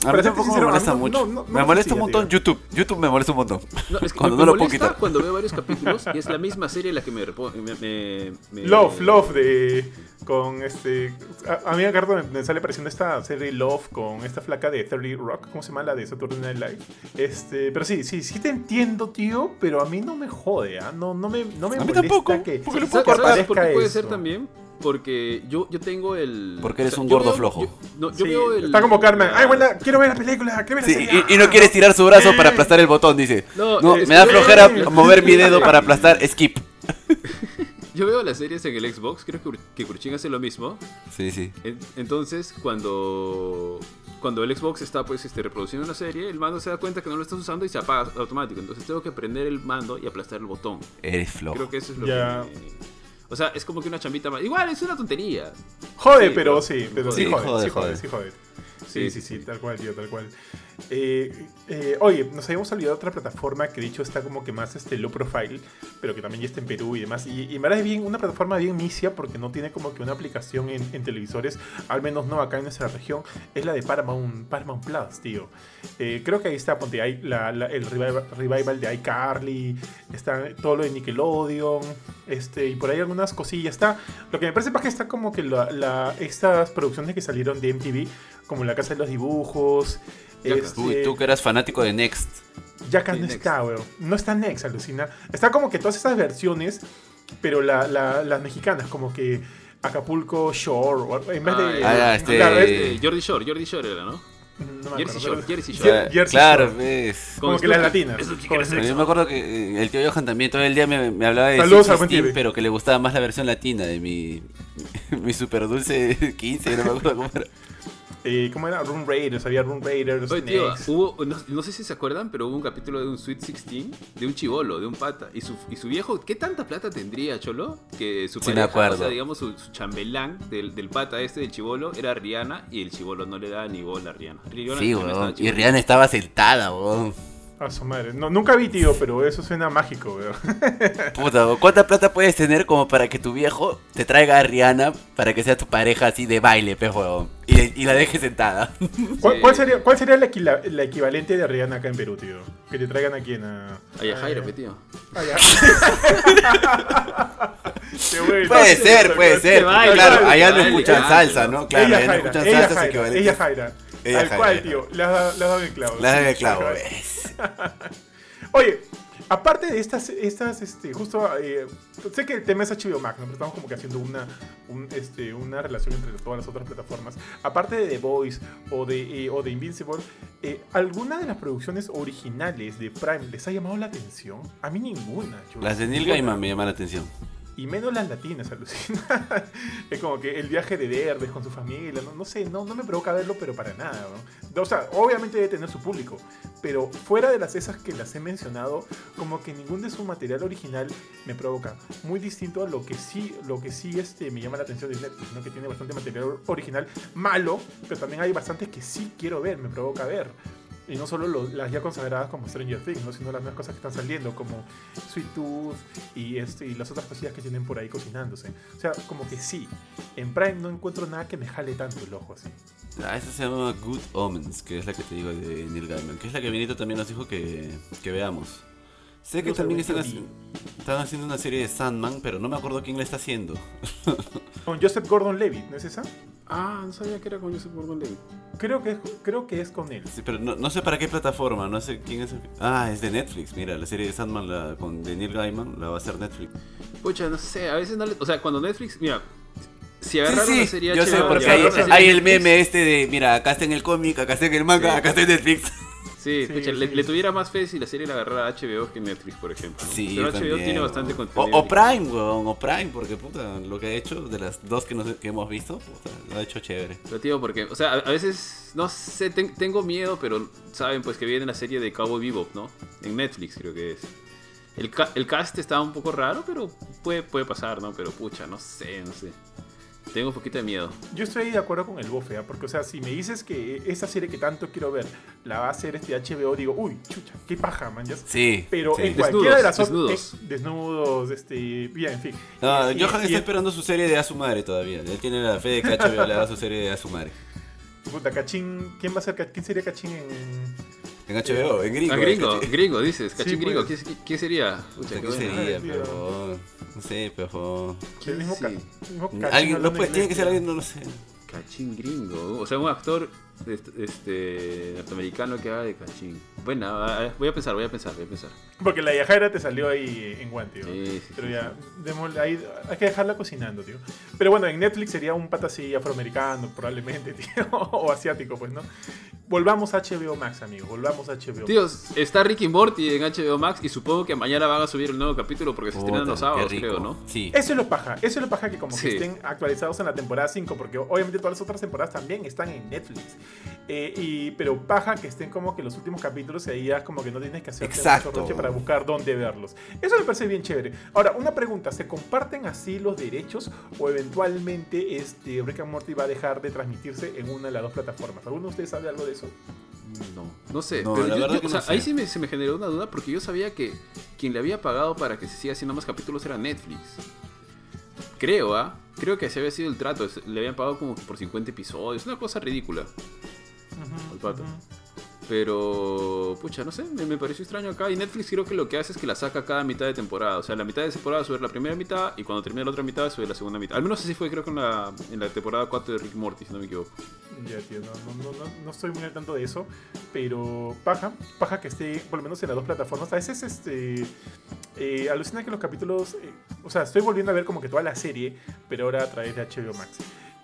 A mí tampoco me sincero, mí molesta no- mucho. no- no- me me molesta un montón tío. YouTube. YouTube me molesta un montón. No, es que Cuando me, no lo me puedo molesta quitar. cuando veo varios capítulos y es la misma serie la que me, me, me- me- Love, Love de. Con este. A, a mí acá me, me sale pareciendo esta serie Love con esta flaca de 30 Rock. ¿Cómo se llama la de Saturday Night Live? Este, pero sí, sí, sí te entiendo, tío. Pero a mí no me jode, ¿ah? No, no me, no me A mí molesta tampoco, que. porque lo ¿Sabes, puedo sabes aparezca por qué puede eso. ser también? Porque yo, yo tengo el. Porque eres un yo gordo veo- flojo. Yo, no, yo Sí, veo el. Está como Carmen. Ay, buena, quiero ver la película, quiero ver la Sí, serie. y, y no quieres tirar su brazo para aplastar el botón, dice. No, No, es me da flojera mover mi dedo para aplastar skip. Yo veo las series en el Xbox, creo que, que Kurchin hace lo mismo. Sí, sí. En- Entonces, cuando. Cuando el Xbox está pues este, reproduciendo una serie, el mando se da cuenta que no lo estás usando y se apaga automático. Entonces tengo que prender el mando y aplastar el botón. Eres flojo. Creo que eso es lo que. O sea, es como que una chambita más. Igual, es una tontería. Jode, Sí, pero pero- sí, pero Sí, sí jode, jode, sí jode, jode. sí jode. Sí, sí, sí, tal cual, tío, tal cual. Eh, eh, oye, nos habíamos olvidado de otra plataforma que de hecho está como que más este low profile, pero que también ya está en Perú y demás. Y, y en verdad es bien, una plataforma bien misia porque no tiene como que una aplicación en, en televisores, al menos no acá en nuestra región. Es la de Paramount, Paramount Plus, tío. Eh, creo que ahí está, ponte, hay la- la- el revival, revival de iCarly, está todo lo de Nickelodeon, este, y por ahí algunas cosillas. Está, lo que me parece más que está como que la, la- estas producciones que salieron de MTV, como La Casa de los Dibujos. Este, Uy, tú que eras fanático de Next. Jackass Sí, no Next. está, weón. No está Next, alucina. Está como que todas esas versiones, pero la- la- las mexicanas, como que Acapulco Shore, o- en vez de... Ah, ya, este- Claro, es- Jordi Shore, Jordi Shore era, ¿no? no Jersey Shore, Jersey Jer- Shore. Jersey claro, Shore. ves. Como que las latinas. Yo me acuerdo que eh, el tío Johan también todo el día me, me hablaba de Saludos 16, Tibe. pero que le gustaba más la versión latina de mi, mi super dulce 15, no me acuerdo cómo era. Eh, ¿Cómo era? Run Raiders, había Run Raiders, Oye, tío, Next. hubo, no, no sé si se acuerdan, pero hubo un capítulo de un Sweet 16 de un chivolo, de un pata. Y su, y su viejo, ¿qué tanta plata tendría, Cholo? Que su Sí, me pareja, acuerdo. o sea, digamos, su, su chambelán del, del pata este, del chivolo, era Rihanna y el chivolo no le daba ni bola a Rihanna. Rihanna Sí, weón. Y. Rihanna estaba sentada, weón. A su madre. No, nunca vi, tío, pero eso suena mágico, weón. Puta, ¿cuánta plata puedes tener como para que tu viejo te traiga a Rihanna para que sea tu pareja así de baile, pe, weón? Y, y la deje sentada. ¿Cuál, cuál sería, cuál sería la, equila- la equivalente de Rihanna acá en Perú, tío? Que te traigan aquí en... A, Ay, a Jairo, eh, tío. Ah, ya. Qué bueno. Puede ser, puede ser. baile, Claro, baile, allá no escuchan baile, salsa, ¿no? Claro, ella allá no escuchan ella salsa Jaira, equivalentes. ella Jaira. Tal cual, tío. Le has dado- le has dado el clavo. La clavo, ves. Oye, aparte de estas, estas este, justo, eh, sé que el tema es HBO Max, ¿no? pero estamos como que haciendo una, un, este, una relación entre todas las otras plataformas. Aparte de The Voice o de, eh, o de Invincible, eh, ¿alguna de las producciones originales de Prime les ha llamado la atención? A mí ninguna. chulo. Las de Neil. Gaiman me llaman la atención. Y menos las latinas, alucina. es como que el viaje de Derbez con su familia, no, no sé, no, no me provoca verlo, pero para nada. ¿no? O sea, obviamente debe tener su público, pero fuera de las esas que las he mencionado, como que ningún de su material original me provoca. Muy distinto a lo que sí, lo que sí este, me llama la atención de Netflix, ¿no? que tiene bastante material original malo, pero también hay bastantes que sí quiero ver, me provoca ver. Y no solo lo- las ya consagradas como Stranger Things, ¿no? sino las nuevas cosas que están saliendo, como Sweet Tooth y, este, y las otras cosillas que tienen por ahí cocinándose. O sea, como que sí, en Prime no encuentro nada que me jale tanto el ojo así. Ah, esa se llama Good Omens, que es la que te digo de Neil Gaiman, que es la que Benito también nos dijo que, que veamos. Sé que No también están, haci- están haciendo una serie de Sandman, pero no me acuerdo quién la está haciendo. Con Joseph Gordon-Levitt, ¿no es esa? Ah, no sabía que era con Joseph Gordon-Levitt. Creo que, es- creo que es con él. Sí, pero no, no sé para qué plataforma, no sé quién es. el- Ah, es de Netflix, mira, la serie de Sandman la, con de Neil Gaiman la va a hacer Netflix. Pucha, no sé, a veces no le... O sea, cuando Netflix... Mira, si Sí, agarraron sí, la serie yo sé, porque hay, el meme este de, mira, acá está en el cómic, acá está en el manga, Sí. acá está en Netflix. Sí, Sí, pucha, sí, le, sí. le tuviera más fe si la serie la agarrara HBO que Netflix, por ejemplo. ¿no? Sí, Pero HBO también, tiene bastante weón. contenido. O, o Prime, weón, o Prime, porque puta, lo que ha hecho de las dos que, nos- que hemos visto, puta, lo ha hecho chévere. Pero tío, porque, o sea, a, a veces, no sé, ten- tengo miedo, pero saben pues que viene la serie de Cowboy Bebop, ¿no? En Netflix creo que es. El, ca- el cast está un poco raro, pero puede, puede pasar, ¿no? Pero pucha, no sé, no sé. Tengo un poquito de miedo. Yo estoy de acuerdo con el bofe, ¿ah? porque, o sea, si me dices que esa serie que tanto quiero ver la va a hacer este HBO, digo, uy, chucha, qué paja, man. ya- Sí. Pero sí. en Desnudos, cualquiera de las otras. desnudos. eh, desnudos, este. Bien, en fin. No, Y- Johan y- está esperando su serie de A su madre todavía. Él tiene la fe de que HBO le haga su serie de A su madre. Puta, Cachín. ¿Quién va a ser ¿Quién sería Cachín en.? En HBO, en gringo. ah, en gringo, cachín. gringo, dices. Sí, Cachín gringo, pues. ¿qué, qué- qué sería? Pucha, ¿Qué sería, pero No sé, pero. El mismo, ca- Sí. el mismo Cachín Alguien, no puede, tiene que ser alguien, no lo sé. Cachín gringo. O sea, un actor este, este, norteamericano que haga de cachín. Bueno, voy a pensar, voy a pensar, voy a pensar. Porque la Yajaira te salió ahí en guante, tío. Sí, sí, Pero sí, ya, sí. démosle ahí, hay que dejarla cocinando, tío. Pero bueno, en Netflix sería un pata así afroamericano, probablemente, tío. o asiático, pues, ¿no? Volvamos a HBO Max, amigo. Volvamos a HBO Max. Tíos, está Ricky Morty en HBO Max y supongo que mañana van a subir el nuevo capítulo porque se estrenan los sábados, creo, ¿no? Sí. Eso es lo paja, eso es lo paja que como Sí. que estén actualizados en la temporada 5, porque obviamente todas las otras temporadas también están en Netflix. Eh, y, pero paja que estén como que los últimos capítulos y ahí ya como que no tienes que hacer Exacto. mucho roche para buscar dónde verlos. Eso me parece bien chévere. Ahora, una pregunta, ¿se comparten así los derechos o eventualmente este Rick and Morty va a dejar de transmitirse en una de las dos plataformas? ¿Alguno de ustedes sabe algo de eso? No, no sé. No, pero la yo- verdad yo- que o no sea, ahí sé. sí me, se me generó una duda porque yo sabía que quien le había pagado para que se siga haciendo más capítulos era Netflix. Creo, ¿ah? Creo que ese había sido el trato. Le habían pagado como por 50 episodios. Una cosa ridícula. Al pato. Pero, pucha, no sé, me, pareció extraño acá. Y Netflix creo que lo que hace es que la saca cada mitad de temporada. O sea, la mitad de temporada sube la primera mitad y cuando termina la otra mitad sube la segunda mitad. Al menos así fue, creo que en la, en la temporada 4 de Rick Morty, si no me equivoco. Ya, tío, no, no, no, no, no estoy muy al tanto de eso, pero paja, paja que esté por lo menos en las dos plataformas. A veces, este, eh, alucina que los capítulos, eh, o sea, estoy volviendo a ver como que toda la serie, pero ahora a través de HBO Max,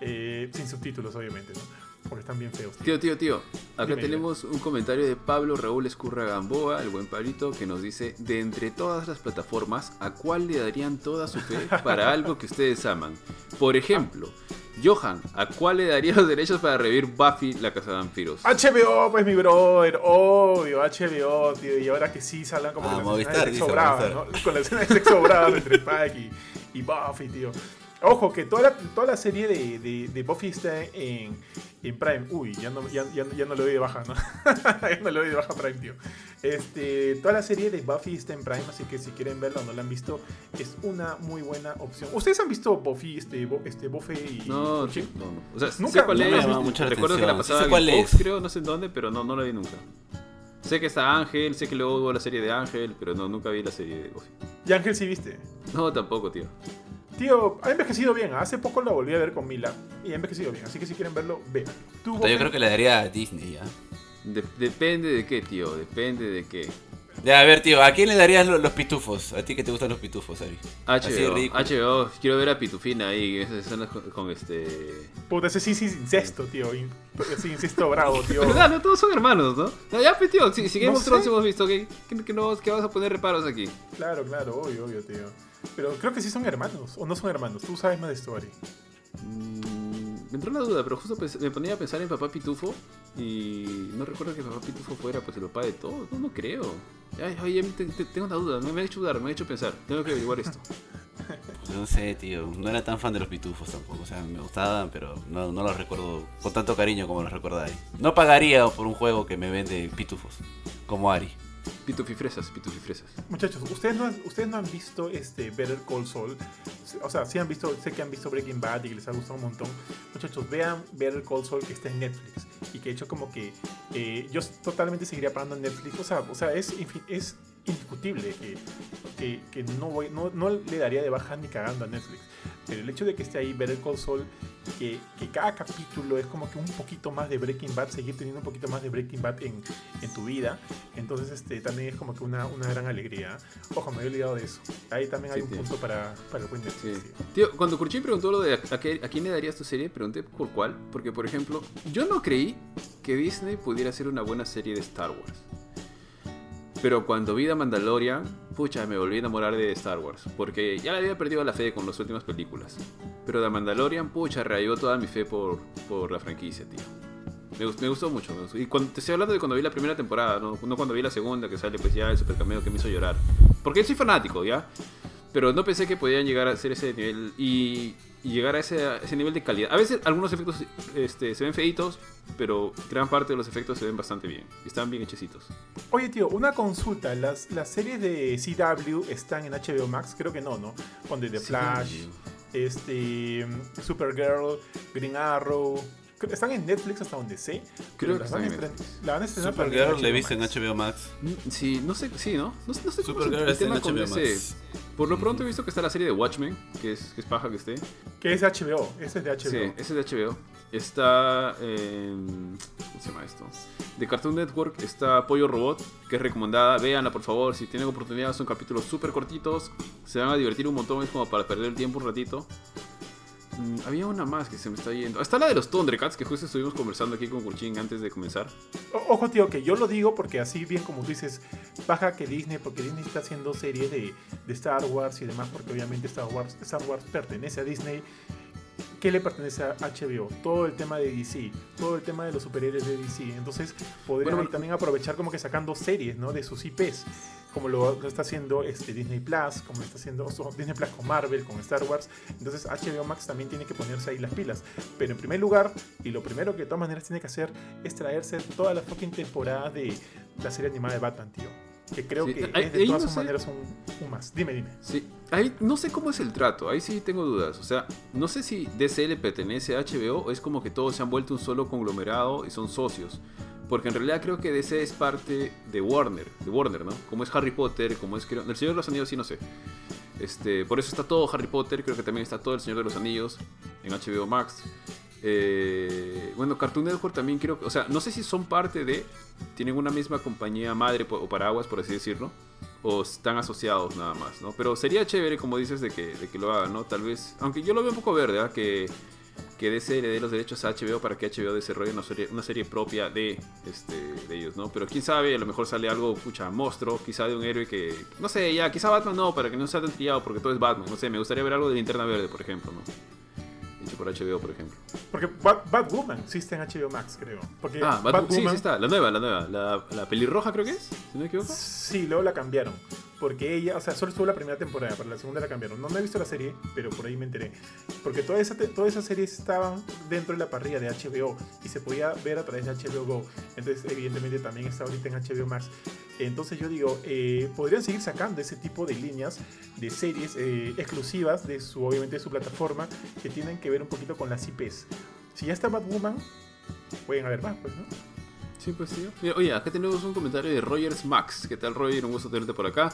Eh, sin subtítulos, obviamente, ¿no? Porque están bien feos. tío. Tío, tío. Acá Dime, tenemos un comentario de Pablo Raúl Escurra Gamboa, el buen Pablito, que nos dice: De entre todas las plataformas, ¿a cuál le darían toda su fe para algo que ustedes aman? Por ejemplo, Johan, ¿a cuál le daría los derechos para revivir Buffy la Casa de Vampiros? HBO, pues mi brother, obvio, HBO, tío, y ahora que sí salgan como Ah, que las Movistar, escenas de sexo Movistar. ¿no? Con las escenas de sexo bravas entre Spike y, y Buffy, tío. Ojo, que toda la, toda la serie de, de, de Buffy está en, en Prime. Uy, ya no, ya, ya, ya no le doy de baja, ¿no? ya no le doy de baja Prime, tío. Este, toda la serie de Buffy está en Prime, así que si quieren verla o no la han visto, es una muy buena opción. ¿Ustedes han visto Buffy, este, Bo- este Buffy y No, Buffy? no, no. O sea, Nunca- sé cuál nunca es. la Recuerdo que la. Sí pasaba en cuál Fox, es. creo, no sé en dónde, pero no, no la vi nunca. Sé que está Ángel, sé que luego hubo la serie de Ángel, pero no, nunca vi la serie de Buffy. ¿Y Ángel sí viste? No, tampoco, tío. Tío, ha envejecido bien. Hace poco la volví a ver con Mila y ha envejecido bien. Así que si quieren verlo, vean. ¿Tú, Puta, yo creo que le daría a Disney, ¿ya? De- depende de qué, tío, depende de qué. Ya, a ver, tío, ¿a quién le darías lo- los, pitufos? A ti que te gustan los pitufos, Ari. HBO. HBO, quiero ver a Pitufina ahí, esas escenas con, con este... Puta, ese sí, sí, es incesto, tío. in- Sí, incesto bravo, tío. ¿Verdad? No todos son hermanos, ¿no? No, ya, pues, tío, si, si Game No of Thrones sé. hemos visto, ¿qué, qué, qué no- qué vas a poner reparos aquí? Claro, claro, obvio, obvio, tío. Pero creo que sí son hermanos. O no son hermanos. Tú sabes más de esto, Ari. Mm, me entró la duda, pero justo pens- me ponía a pensar en Papá Pitufo y no recuerdo que Papá Pitufo fuera pues el papá de todos, no, no creo. Tengo una duda, me, me ha hecho dudar, me ha hecho pensar, tengo que averiguar esto. Pues no sé, tío. No era tan fan de los pitufos tampoco. O sea, me gustaban, pero no, no los recuerdo con tanto cariño como los recuerda Ari. No pagaría por un juego que me vende pitufos, como Ari. Pitufifresas, pitufifresas. Muchachos, ¿ustedes no, han, ustedes no han visto este Better Call Saul. O sea, sí han visto, sé que han visto Breaking Bad y que les ha gustado un montón. Muchachos, vean Better Call Saul que está en Netflix. Y que de hecho como que eh, yo totalmente seguiría pagando en Netflix. O sea, o sea es, infi- es indiscutible que, que, que no, voy, no, no le daría de baja ni cagando a Netflix. Pero el hecho de que esté ahí Better Call Saul, que, que cada capítulo es como que un poquito más de Breaking Bad, seguir teniendo un poquito más de Breaking Bad en, en tu vida. Entonces este también es como que una, una gran alegría. Ojo, me había olvidado de eso. Ahí también hay Sí, un tío. punto para, para el buen Sí. Netflix. tío. Cuando Kurchin preguntó lo de a, a qué- a quién le darías tu serie, pregunté por cuál. Porque, por ejemplo, yo no creí que Disney pudiera hacer una buena serie de Star Wars. Pero cuando vi The Mandalorian, pucha, me volví a enamorar de Star Wars. Porque ya le había perdido la fe con las últimas películas. Pero The Mandalorian, pucha, reavivó toda mi fe por, por la franquicia, tío. Me, gust- me gustó mucho. Y cuando, te estoy hablando de cuando vi la primera temporada, ¿no? cuando vi la segunda, que sale pues ya el super cameo que me hizo llorar. Porque soy fanático, ¿ya? Pero no pensé que podían llegar a ser ese nivel y, y llegar a ese, a ese nivel de calidad. A veces algunos efectos este, se ven feitos, pero gran parte de los efectos se ven bastante bien. Están bien hechecitos. Oye, tío, una consulta. ¿Las, ¿Las series de CW están en HBO Max? Creo que no, ¿no? Con The Flash, este, Supergirl, Green Arrow. Están en Netflix hasta donde sé. Creo que las están van a en estren- La van a estrenar Supergirl le he visto en. HBO Max. Mm, Sí, no sé, sí, ¿no? No, no sé cómo es Supergirl el está en tema con HBO ese... Max. Por lo pronto he visto que está la serie de Watchmen, que es, que es paja que esté. Que es de HBO. Ese es de HBO. Sí, ese es de HBO. Está en... ¿Cómo se llama esto? De Cartoon Network está Pollo Robot, que es recomendada. Véanla, por favor. Si tienen oportunidad, son capítulos súper cortitos. Se van a divertir un montón. Es como para perder el tiempo un ratito. Mm, había una más que se me está yendo. Está la de los Thundercats, que justo estuvimos conversando aquí con Kurchin antes de comenzar. Ojo, tío, que yo lo digo porque así bien como tú dices, baja que Disney, porque Disney está haciendo series de, de Star Wars y demás, porque obviamente Star Wars, Star Wars pertenece a Disney. ¿Qué le pertenece a HBO? Todo el tema de DC, todo el tema de los superhéroes de DC. Entonces, podrían Bueno, también aprovechar como que sacando series, ¿no? De sus IPs. como lo, lo está haciendo este, Disney Plus, como lo está haciendo Disney Plus con Marvel, con Star Wars. Entonces HBO Max también tiene que ponerse ahí las pilas. Pero en primer lugar, y lo primero que de todas maneras tiene que hacer es traerse todas las fucking temporadas de la serie animada de Batman, tío. Que creo Sí, que ahí- es de todas no sé. maneras un, un más. Dime, dime. Sí, ahí no sé cómo es el trato, ahí sí tengo dudas. O sea, no sé si DC le pertenece a HBO o es como que todos se han vuelto un solo conglomerado y son socios. Porque en realidad creo que DC es parte de Warner, de Warner, ¿no? Como es Harry Potter, como es... El Señor de los Anillos sí no sé. Este, por eso está todo Harry Potter, creo que también está todo El Señor de los Anillos en HBO Max. Eh, bueno, Cartoon Network también que... O sea, no sé si son parte de... Tienen una misma compañía madre o paraguas, por así decirlo o están asociados nada más, ¿no? Pero sería chévere, como dices, de que, de que lo hagan, ¿no? Tal vez, aunque yo lo veo un poco verde, ¿verdad? Que, que DC le dé los derechos a HBO para que HBO desarrolle una serie, una serie propia de, este, de ellos, ¿no? Pero quién sabe, a lo mejor sale algo, pucha, monstruo, quizá de un héroe que, no sé, ya, quizá Batman no, para que no sea tan trillado, porque todo es Batman, no sé, me gustaría ver algo de Linterna Verde, por ejemplo, ¿no? Hecho por HBO, por ejemplo. Porque Bat- Batwoman existe en HBO Max, creo. Porque Ah, sí, Batwoman- sí está, la nueva, la nueva, la, la pelirroja creo que es, si no me equivoco. Sí, luego la cambiaron. Porque ella, o sea, solo estuvo la primera temporada, para la segunda la cambiaron. No, no he visto la serie, pero por ahí me enteré. Porque todas esa te- todas esas series estaban dentro de la parrilla de HBO y se podía ver a través de HBO Go. Entonces, evidentemente, también está ahorita en HBO Max. Entonces, yo digo, eh, podrían seguir sacando ese tipo de líneas de series eh, exclusivas de su, obviamente, de su plataforma que tienen que ver un poquito con las IPs. Si ya está Batwoman, pueden haber más, pues, ¿no? Sí, pues tío. Mira, oye, acá tenemos un comentario de Rogers Max. ¿Qué tal, Roger? Un gusto tenerte por acá.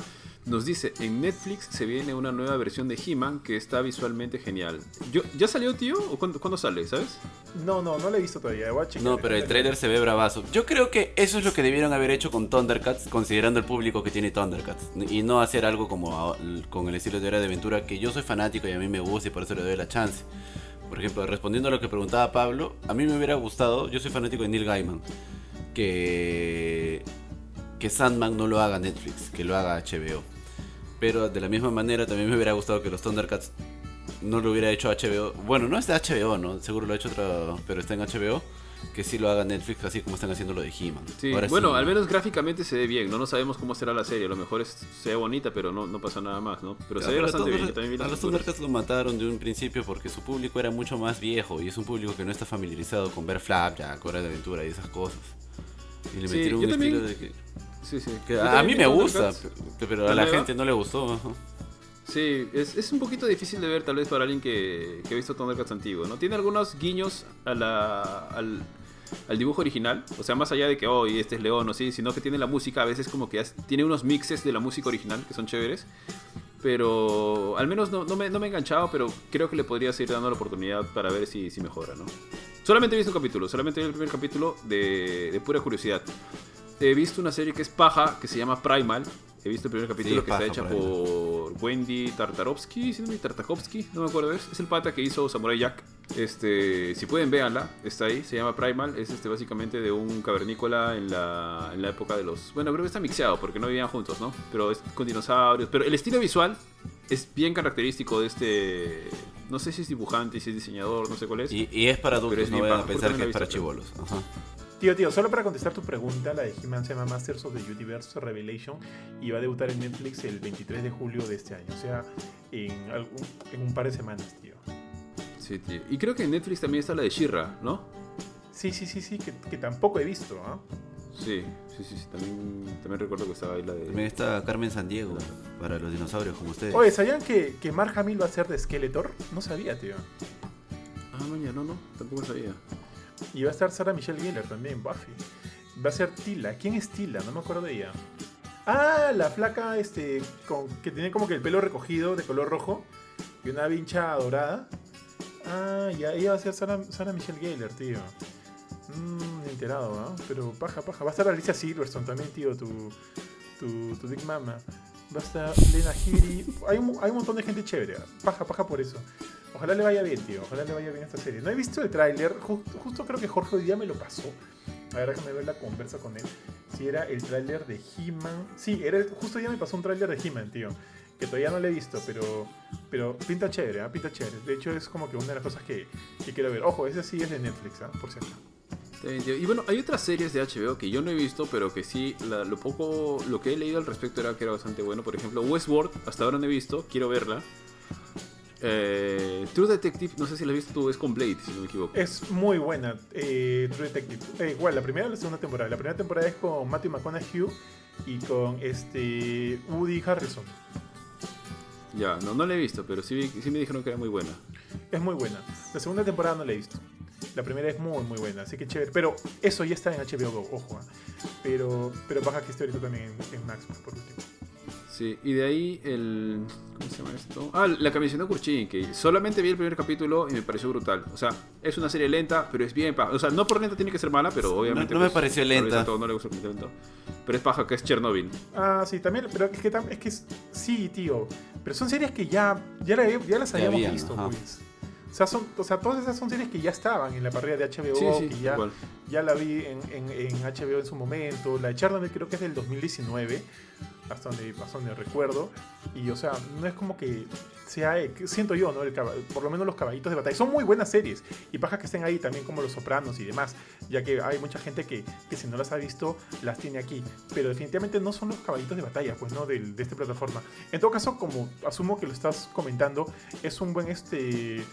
Nos dice, en Netflix se viene una nueva versión de He-Man que está visualmente genial. Yo, ¿Ya salió, tío? ¿O cuándo, cuándo sale, sabes? No, no, no la he visto todavía. Voy a checar. No, pero el trailer se ve bravazo. Yo creo que eso es lo que debieron haber hecho con Thundercats, considerando el público que tiene Thundercats. Y no hacer algo como con el estilo de Hora de Aventura, que yo soy fanático y a mí me gusta y por eso le doy la chance. Por ejemplo, respondiendo a lo que preguntaba Pablo, a mí me hubiera gustado, yo soy fanático de Neil Gaiman, que, que Sandman no lo haga Netflix, que lo haga HBO. Pero de la misma manera también me hubiera gustado que los Thundercats no lo hubiera hecho HBO. Bueno, no es de HBO, ¿no? Seguro lo ha hecho otra, pero está en HBO. Que sí lo haga Netflix, así como están haciendo lo de He-Man. Sí. Bueno, sí. al menos gráficamente se ve bien. No, no sabemos cómo será la serie. A lo mejor es- se ve bonita, pero no, no pasa nada más, ¿no? Pero se ve bastante bien. También a los. Thundercats lo mataron de un principio porque su público era mucho más viejo y es un público que no está familiarizado con ver Flapjack, Hora de Aventura y esas cosas. Y le Sí, metieron un también- estilo de que, Sí, sí. que a, mí me gusta, pero ¿La a la gente no le gustó. ajá. Sí, es, es un poquito difícil de ver tal vez para alguien que, que ha visto Thundercats antiguo, ¿no? Tiene algunos guiños a la, al, al dibujo original, o sea, más allá de que, oh, y este es León o sí, sino que tiene la música, a veces como que tiene unos mixes de la música original que son chéveres, pero al menos no, no me, no me he enganchado, pero creo que le podría seguir dando la oportunidad para ver si, si mejora, ¿no? Solamente he visto un capítulo, solamente el primer capítulo de, de pura curiosidad. He visto una serie que es paja, que se llama Primal. He visto el primer capítulo que está hecha por Wendy Tartarovsky, si no me Tartakovsky, no me acuerdo, es, es el pata que hizo Samurai Jack. Este, si pueden véanla, está ahí, se llama Primal, es este básicamente de un cavernícola en la, en la época de los, bueno, creo que está mixeado porque no vivían juntos, ¿no? Pero es con dinosaurios, pero el estilo visual es bien característico de este, no sé si es dibujante, si es diseñador, no sé cuál es. Y, y es para adultos, no vayan a pensar que es para chivolos. Ajá. Tío, tío, solo para contestar tu pregunta, la de He-Man se llama Masters of the Universe Revelation y va a debutar en Netflix el 23 de julio de este año, o sea, en, algún, en un par de semanas, tío. Sí, tío. Y creo que en Netflix también está la de Shira, ¿no? Sí, sí, sí, sí, que, que tampoco he visto, ¿ah? Sí, sí, sí, sí, También, también recuerdo que estaba ahí la de... También está Carmen Sandiego para los dinosaurios como ustedes. Oye, ¿sabían que, que Mark Hamill va a ser de Skeletor? No sabía, tío. Ah, mañana, no, no, tampoco sabía. Y va a estar Sarah Michelle Gellar también, Buffy. Va a ser Tila. ¿Quién es Tila? No me acuerdo de ella. Ah, la flaca este, con, que tiene como que el pelo recogido de color rojo y una vincha dorada. Ah, ya, ella va a ser Sarah, Sarah Michelle Gellar, tío. Mmm, enterado, ¿ah? Pero paja, paja. Va a estar Alicia Silverstone también, tío, tu, tu, tu Big Mama. Va a estar Lena Headey. Hay un, hay un montón de gente chévere. ¿ah? Paja, paja por eso. Ojalá le vaya bien, tío. Ojalá le vaya bien esta serie. No he visto el tráiler. ju- justo creo que Jorge hoy día me lo pasó. A ver, déjame ver la conversa con él. Si era el tráiler de He-Man. Sí, era, justo hoy día me pasó un tráiler de He-Man, tío. Que todavía no lo he visto, pero, pero pinta chévere, ¿ah? pinta chévere. De hecho, es como que una de las cosas que, que quiero ver. Ojo, ese sí es de Netflix, ¿ah? por cierto. Y bueno, hay otras series de HBO que yo no he visto, pero que sí, la- lo poco, lo que he leído al respecto era que era bastante bueno. Por ejemplo, Westworld, hasta ahora no he visto, quiero verla. Eh, True Detective, no sé si la has visto tú, es con Blade, si no me equivoco. Es muy buena, eh, True Detective. Eh, igual, la primera y la segunda temporada. La primera temporada es con Matthew McConaughey y con este Woody Harrelson. Ya, no, no la he visto, pero sí, sí me dijeron que era muy buena. Es muy buena. La segunda temporada no la he visto. La primera es muy, muy buena, así que chévere. Pero eso ya está en HBO Go, ojo. ah. Pero, pero baja que esté ahorita también en, en Max, por último. Sí, y de ahí el. ¿Cómo se llama esto? Ah, la que mencionó Kurchin, que solamente vi el primer capítulo y me pareció brutal. O sea, es una serie lenta, pero es bien paja. O sea, no por lenta tiene que ser mala, pero obviamente. no me pues, pareció lenta. a todos no le gusta el lento. Pero es paja que es Chernobyl. Ah, sí, también, pero es que, es que es- sí, tío. Pero son series que ya, ya, la- ya las habíamos habían, visto, pues. O sea, son, o sea, todas esas son series que ya estaban en la parrilla de HBO, Sí, sí, que ya, igual. ya la vi en, en- en HBO en su momento. La de Chernobyl creo que es del 2019, hasta donde, hasta donde recuerdo. Y, o sea, no es como que sea, eh, siento yo, ¿no? El por lo menos los caballitos de batalla. Son muy buenas series. Y paja que estén ahí también como Los Sopranos y demás. Ya que hay mucha gente que, que si no las ha visto, las tiene aquí. Pero definitivamente no son los caballitos de batalla, pues, ¿no? Del- de esta plataforma. En todo caso, como asumo que lo estás comentando, es un buen, este...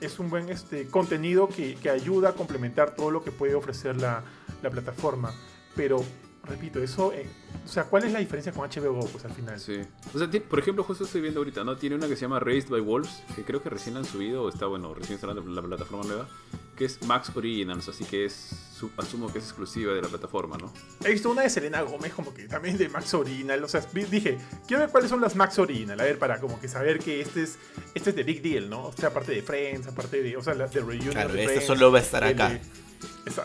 Es un buen este, contenido que, que ayuda a complementar todo lo que puede ofrecer la, la plataforma. Pero, repito, eso... eh, o sea, ¿cuál es la diferencia con HBO Go, pues, al final? Sí. O sea, por ejemplo, justo estoy viendo ahorita, ¿no? Tiene una que se llama Raised by Wolves, que creo que recién la han subido, o está, bueno, recién está en la plataforma nueva, que es Max Originals, así que es, su- asumo que es exclusiva de la plataforma, ¿no? He visto una de Selena Gómez, como que también de Max Original. O sea, dije, quiero ver cuáles son las Max Original. A ver, para como que saber que este es, este es de Big Deal, ¿no? O sea, aparte de Friends, aparte de. O sea, la de Reunion. Claro, de Friends, solo va a estar acá. de-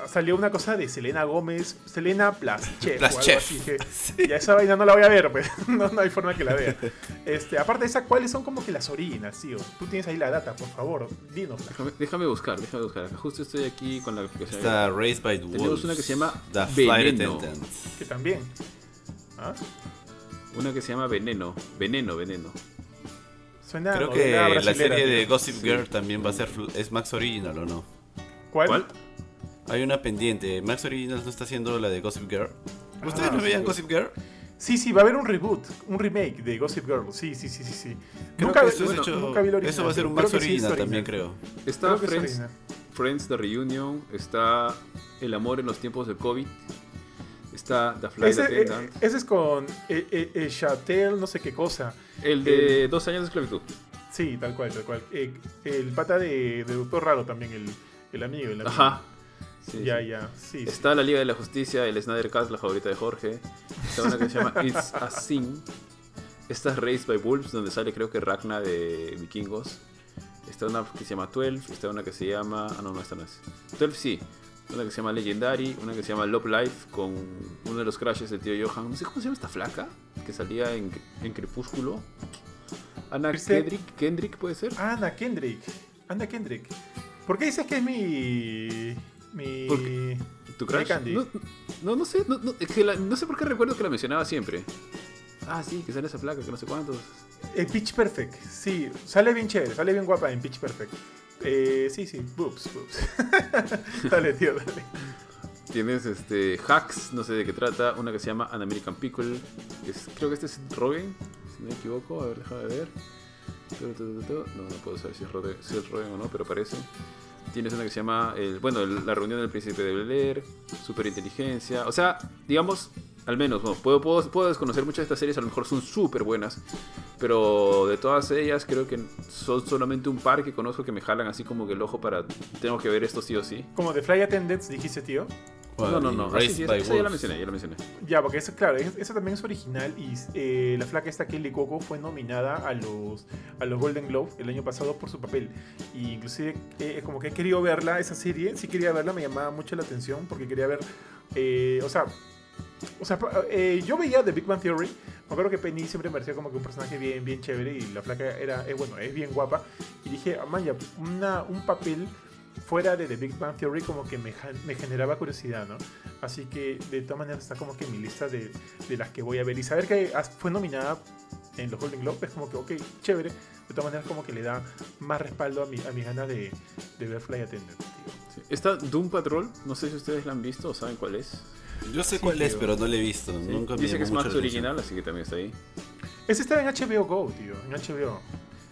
salió una cosa de Selena Gómez, Selena Plus Chef. Plus o algo Chef. así, que- Sí. Y a esa vaina no la voy a ver, pues. No, no hay forma que la vea. Este, aparte de esa, ¿cuáles son como que las originals, tío? Tú tienes ahí la data, por favor, dinos. Déjame, déjame buscar, déjame buscar. Justo estoy aquí con la aplicación. Está Raised by the Tenemos Wolves. una que se llama The Veneno. Que también. ¿Ah? Una que se llama Veneno. Veneno, Veneno. Suena Creo que la serie de. Gossip Sí. Girl también va a ser. ¿Es Max Original o no? ¿Cuál? ¿Cuál? Hay una pendiente. Max Original no está haciendo la de Gossip Girl. ¿Ustedes Ah, no veían sí. Gossip Girl? Sí, sí, va a haber un reboot, un remake de Gossip Girl. Sí, sí, sí, sí, sí. Nunca, eso, es bueno, hecho- nunca vi el original, eso va a ser un Max sí Original también, creo. Está Creo es Friends. Friends The Reunion, está El amor en los tiempos del COVID, está The Flight Ese, eh, Attendant, ese es con eh, eh, eh, Chatel, no sé qué cosa. el de dos años de esclavitud. Sí, tal cual, tal cual. Eh, el pata de, de Doctor Raro también, el, el amigo. El amigo. Ajá. Sí, ya, sí. ya. Sí, sí. Está la Liga de la Justicia, el Snyder Cast, la favorita de Jorge. Está una que se llama It's a Sin. Esta es Raised by Wolves, donde sale creo que Ragna de Vikingos. Está una que se llama 12. Está una que se llama. Ah, no, no, esta no es. 12 sí. Una que se llama Legendary. Una que se llama Love Life con uno de los crashes del tío Johan. No sé cómo se llama esta flaca. Que salía en, en Crepúsculo. Ana Kendrick, Kendrick puede ser. Ana Kendrick. Ana Kendrick. ¿Por qué dices que es mi. Mi. Porque- ¿Tu crush? Candy. No, no, no sé, no, no, es que la- no sé por qué recuerdo que la mencionaba siempre. Ah, sí, que sale esa placa, que no sé cuántos. El Pitch Perfect. Sí, sale bien chévere, sale bien guapa en Pitch Perfect. Eh, sí, sí, boobs, boobs. dale, tío, dale. Tienes este Hacks, no sé de qué trata, una que se llama An American Pickle. es- creo que este es Rogen, si no me equivoco, a ver, déjame ver. No, no puedo saber si es Rogen, si es Rogen o no, pero parece. Tienes una que se llama, el, bueno, el- la reunión del príncipe de Bel Air, Superinteligencia. O sea, digamos, al menos, bueno, puedo, puedo, puedo desconocer muchas de estas series, a lo mejor son súper buenas. Pero de todas ellas, creo que son solamente un par que conozco que me jalan así como que el ojo para. Tengo que ver esto sí o sí. Como de Fly Attendants, dijiste, tío. No, no, no. Así sí, esa, esa ya la mencioné, ya la mencioné. Ya, porque eso, claro, es- esa también es original y eh, la flaca esta Kelly Coco fue nominada a los, a los Golden Globe el año pasado por su papel. Y inclusive eh, como que he querido verla, esa serie, sí quería verla, me llamaba mucho la atención porque quería ver, eh, o sea, o sea, eh, yo veía The Big Bang Theory, me acuerdo que Penny siempre me parecía como que un personaje bien, bien chévere y la flaca era, eh, bueno, es bien guapa. Y dije, ah, man, ya, una, un papel fuera de The Big Bang Theory como que me, me generaba curiosidad, ¿no? Así que de todas maneras está como que en mi lista de, de las que voy a ver. Y saber que fue nominada en los Golden Globes es como que, ok, chévere. De todas maneras como que le da más respaldo a, mi, a mis ganas de, de ver Fly Attendant. Sí. Está Doom Patrol, no sé si ustedes la han visto o saben cuál es. Yo sé Sí, cuál es, pero no la he visto. Sí. Nunca me Dice que es Max la original, así que también está ahí. Ese está en HBO Go, tío. En HBO.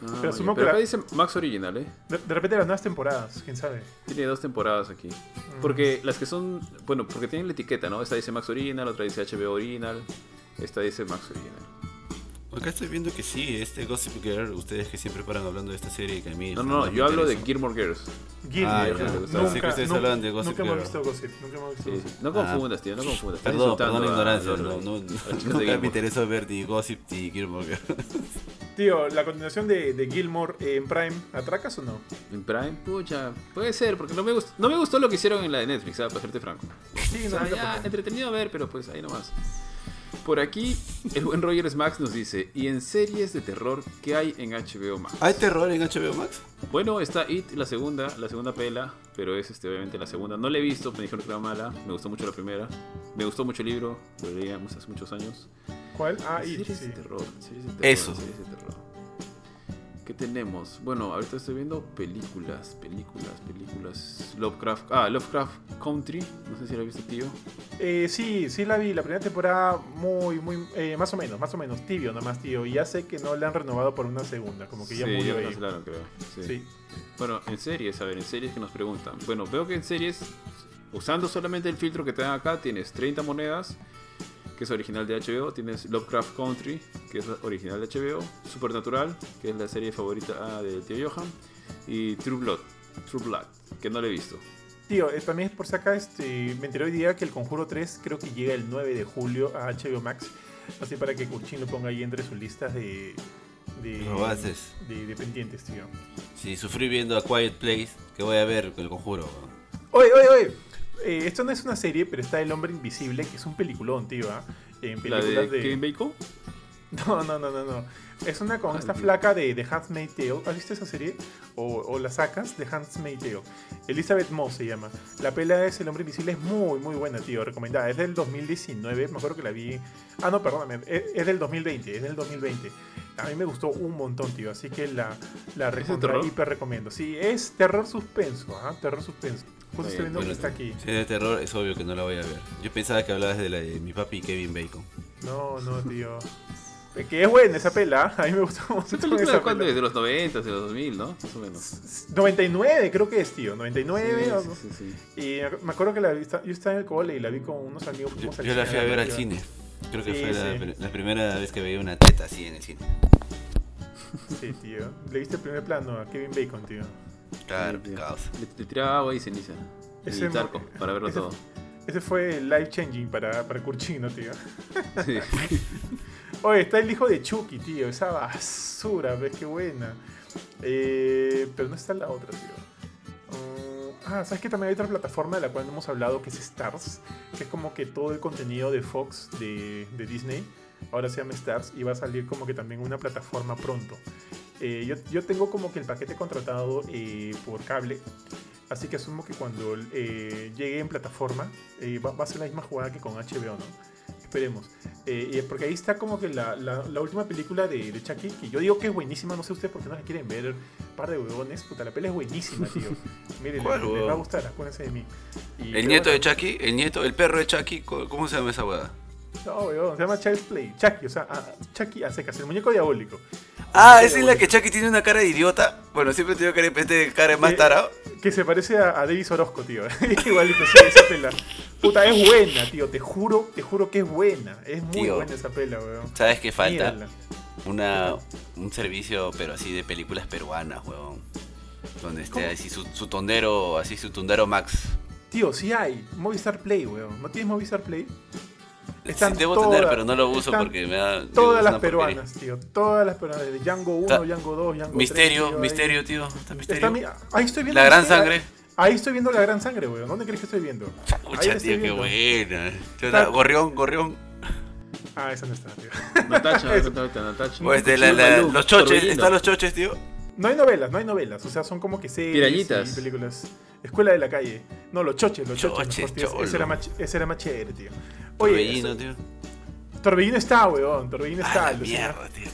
Ah, Pero asumo que pero la- acá dice Max original, ¿eh? De, de repente las nuevas temporadas, quién sabe. Tiene dos temporadas aquí. Porque las que son, bueno, porque tienen la etiqueta, ¿no? Esta dice Max Original, otra dice HBO Original, esta dice Max Original. Acá estoy viendo que sí, este Gossip Girl, ustedes que siempre paran hablando de esta serie que a mí... No, no, no, yo hablo de. Gilmore Girls. Gilmore, Ah, ya, nunca. Pensé que ustedes nunca- hablaban de Gossip Nunca hemos Girl. visto Gossip, nunca hemos visto Sí, Gossip. sí. No Ah. confundas, tío, no confundas. Perdón, perdón la ignorancia, a- no, no, de nunca me Gilmore. interesó ver ni Gossip ni Gilmore Girl. Tío, la continuación de, de Gilmore en Prime, ¿atracas o no? En Prime, pucha, puede ser, porque no me, gustó, no me gustó lo que hicieron en la de Netflix, ¿sabes? Para serte franco. Sí, O no, sea, no, ya, no. entretenido a ver, pero pues ahí nomás. Por aquí, el buen Rogers Max nos dice, ¿y en series de terror qué hay en HBO Max? ¿Hay terror en HBO Max? Bueno, está It, la segunda, la segunda pela, pero es este, obviamente la segunda. No la he visto, me dijeron que era mala, me gustó mucho la primera. Me gustó mucho el libro, lo leíamos hace muchos años. ¿Cuál? Ah, y series sí. de terror, series de terror. Eso. Series de terror. ¿Qué tenemos? Bueno, ahorita estoy viendo películas, películas, películas. Lovecraft, ah, Lovecraft Country, no sé si la viste, tío. Eh, sí, sí la vi. La primera temporada muy, muy, eh, más o menos, más o menos, tibio nomás, tío. Y ya sé que no la han renovado por una segunda, como que ya sí, murió ya ahí. cancelaron, creo. Sí. Sí. Bueno, en series, a ver, en series que nos preguntan. Bueno, veo que en series, usando solamente el filtro que te dan acá, tienes 30 monedas, que es original de HBO, tienes Lovecraft Country, que es original de HBO, Supernatural, que es la serie favorita ah, de tío Johan, y True Blood, True Blood, que no la he visto. Tío, también por si acá, este, me enteré hoy día que el Conjuro 3 creo que llega el 9 de julio a HBO Max. Así para que Curchin lo ponga ahí entre sus listas de... De, de, de pendientes, tío. Si sufrí viendo A Quiet Place, que voy a ver con el conjuro. Oye, oye, oye. Eh, esto no es una serie, pero está El Hombre Invisible, que es un peliculón, tío. ¿ah? En La películas de de... Kevin Bacon. No, no, no, no, no. Es una con Ah, esta flaca de The Handmaid's Tale. ¿Has visto esa serie? O, o la sacas, The Handmaid's Tale. Elizabeth Moss se llama. La pela es El Hombre Invisible. Es muy, muy buena, tío. Recomendada. Es del 2019. Me acuerdo que la vi... Ah, no, perdóname. Es, es del 2020. Es del 2020. A mí me gustó un montón, tío. Así que la, la de hiper recomiendo. Sí, es terror suspenso. ¿ah? Terror suspenso. Justo estoy viendo que está aquí. Si es de terror, es obvio que no la voy a ver. Yo pensaba que hablabas de la de mi papi Kevin Bacon. No, no, tío. Que es buena esa pela. A mí me gustó mucho ¿Esa película esa de cuándo es? De los 90, de los 2000, ¿no? Más o menos. 99 creo que es, tío. 99. Sí, o- sí, sí, sí. Y me acuerdo que la vi, yo estaba en el cole y la vi con unos amigos. Yo, la fui a ver al cine. Creo que Sí, fue la, sí. la primera vez que veía una teta así en el cine. Sí, tío. Le viste el primer plano a Kevin Bacon, tío. Claro, causa. Le, le tiraba agua y ceniza. Ese y talco, para verlo ese- todo. Ese fue life changing para, para Curchino, tío. Sí. Oye, está el hijo de Chucky, tío. Esa basura, ves qué buena. Eh, pero no está la otra, tío. Mm, ah, ¿sabes que también hay otra plataforma de la cual no hemos hablado que es Stars? Que es como que todo el contenido de Fox, de, de Disney, ahora se llama Stars y va a salir como que también una plataforma pronto. Eh, yo, yo tengo como que el paquete contratado eh, por cable. Así que asumo que cuando eh, llegue en plataforma eh, va, va a ser la misma jugada que con HBO, ¿no? Esperemos. Eh, porque ahí está como que la, la- la última película de, de Chucky, que yo digo que es buenísima, no sé ustedes por qué no la quieren ver, par de huevones, puta, la peli es buenísima, tío. Miren, ¿Cuál, les, les va a gustar, acuérdense de mí. Y El nieto de Chucky, el nieto, el perro de Chucky, ¿cómo se llama esa hueá? No, huevón, se llama Child's Play, Chucky, o sea, ah, Chucky a secas, el muñeco diabólico. Ah, esa es la que Chucky tiene una cara de idiota. Bueno, siempre tenido cara de- de cara de más tarado. Que se parece a, a Davis Orozco, tío. Igualito, sí, esa pela. Puta, es buena, tío, te juro, te juro que es buena. Es muy Tío. buena esa pela, weón. ¿Sabes qué falta? Mírala. Una, un servicio, pero así de películas peruanas, huevón. Donde esté ¿Cómo? así su, su tondero, así su tondero Max. Tío, sí hay. Movistar Play, weón. ¿No tienes Movistar Play? Están sí, debo todas- tener, pero no lo uso porque me da. Todas las una porquería. peruanas, tío. Todas las peruanas. De Django 1, Ta- Django 2, Django 3. Misterio, tío, ahí. misterio, tío. Está misterio. Está ahí estoy viendo. La gran Misterio. sangre. Ahí estoy viendo la gran sangre, weón. ¿Dónde crees que estoy viendo? Ahí Pucha, tío, qué viendo. buena. Tío, Está- Gorrión, gorrión. Ah, esa no está, tío. Natacha, Natacha, Natacha. O este, la- la- los choches, están los choches, tío. No hay novelas, no hay novelas. O sea, son como que series Pirañitas. y películas. Escuela de la calle. No, los choches, los choches. Choches, mejor, tío. cholo. Ese era, más, ese era más chévere, tío. Oye, Torbellino, tío. Torbellino está, weón. Torbellino está. Ah, la mierda, tío.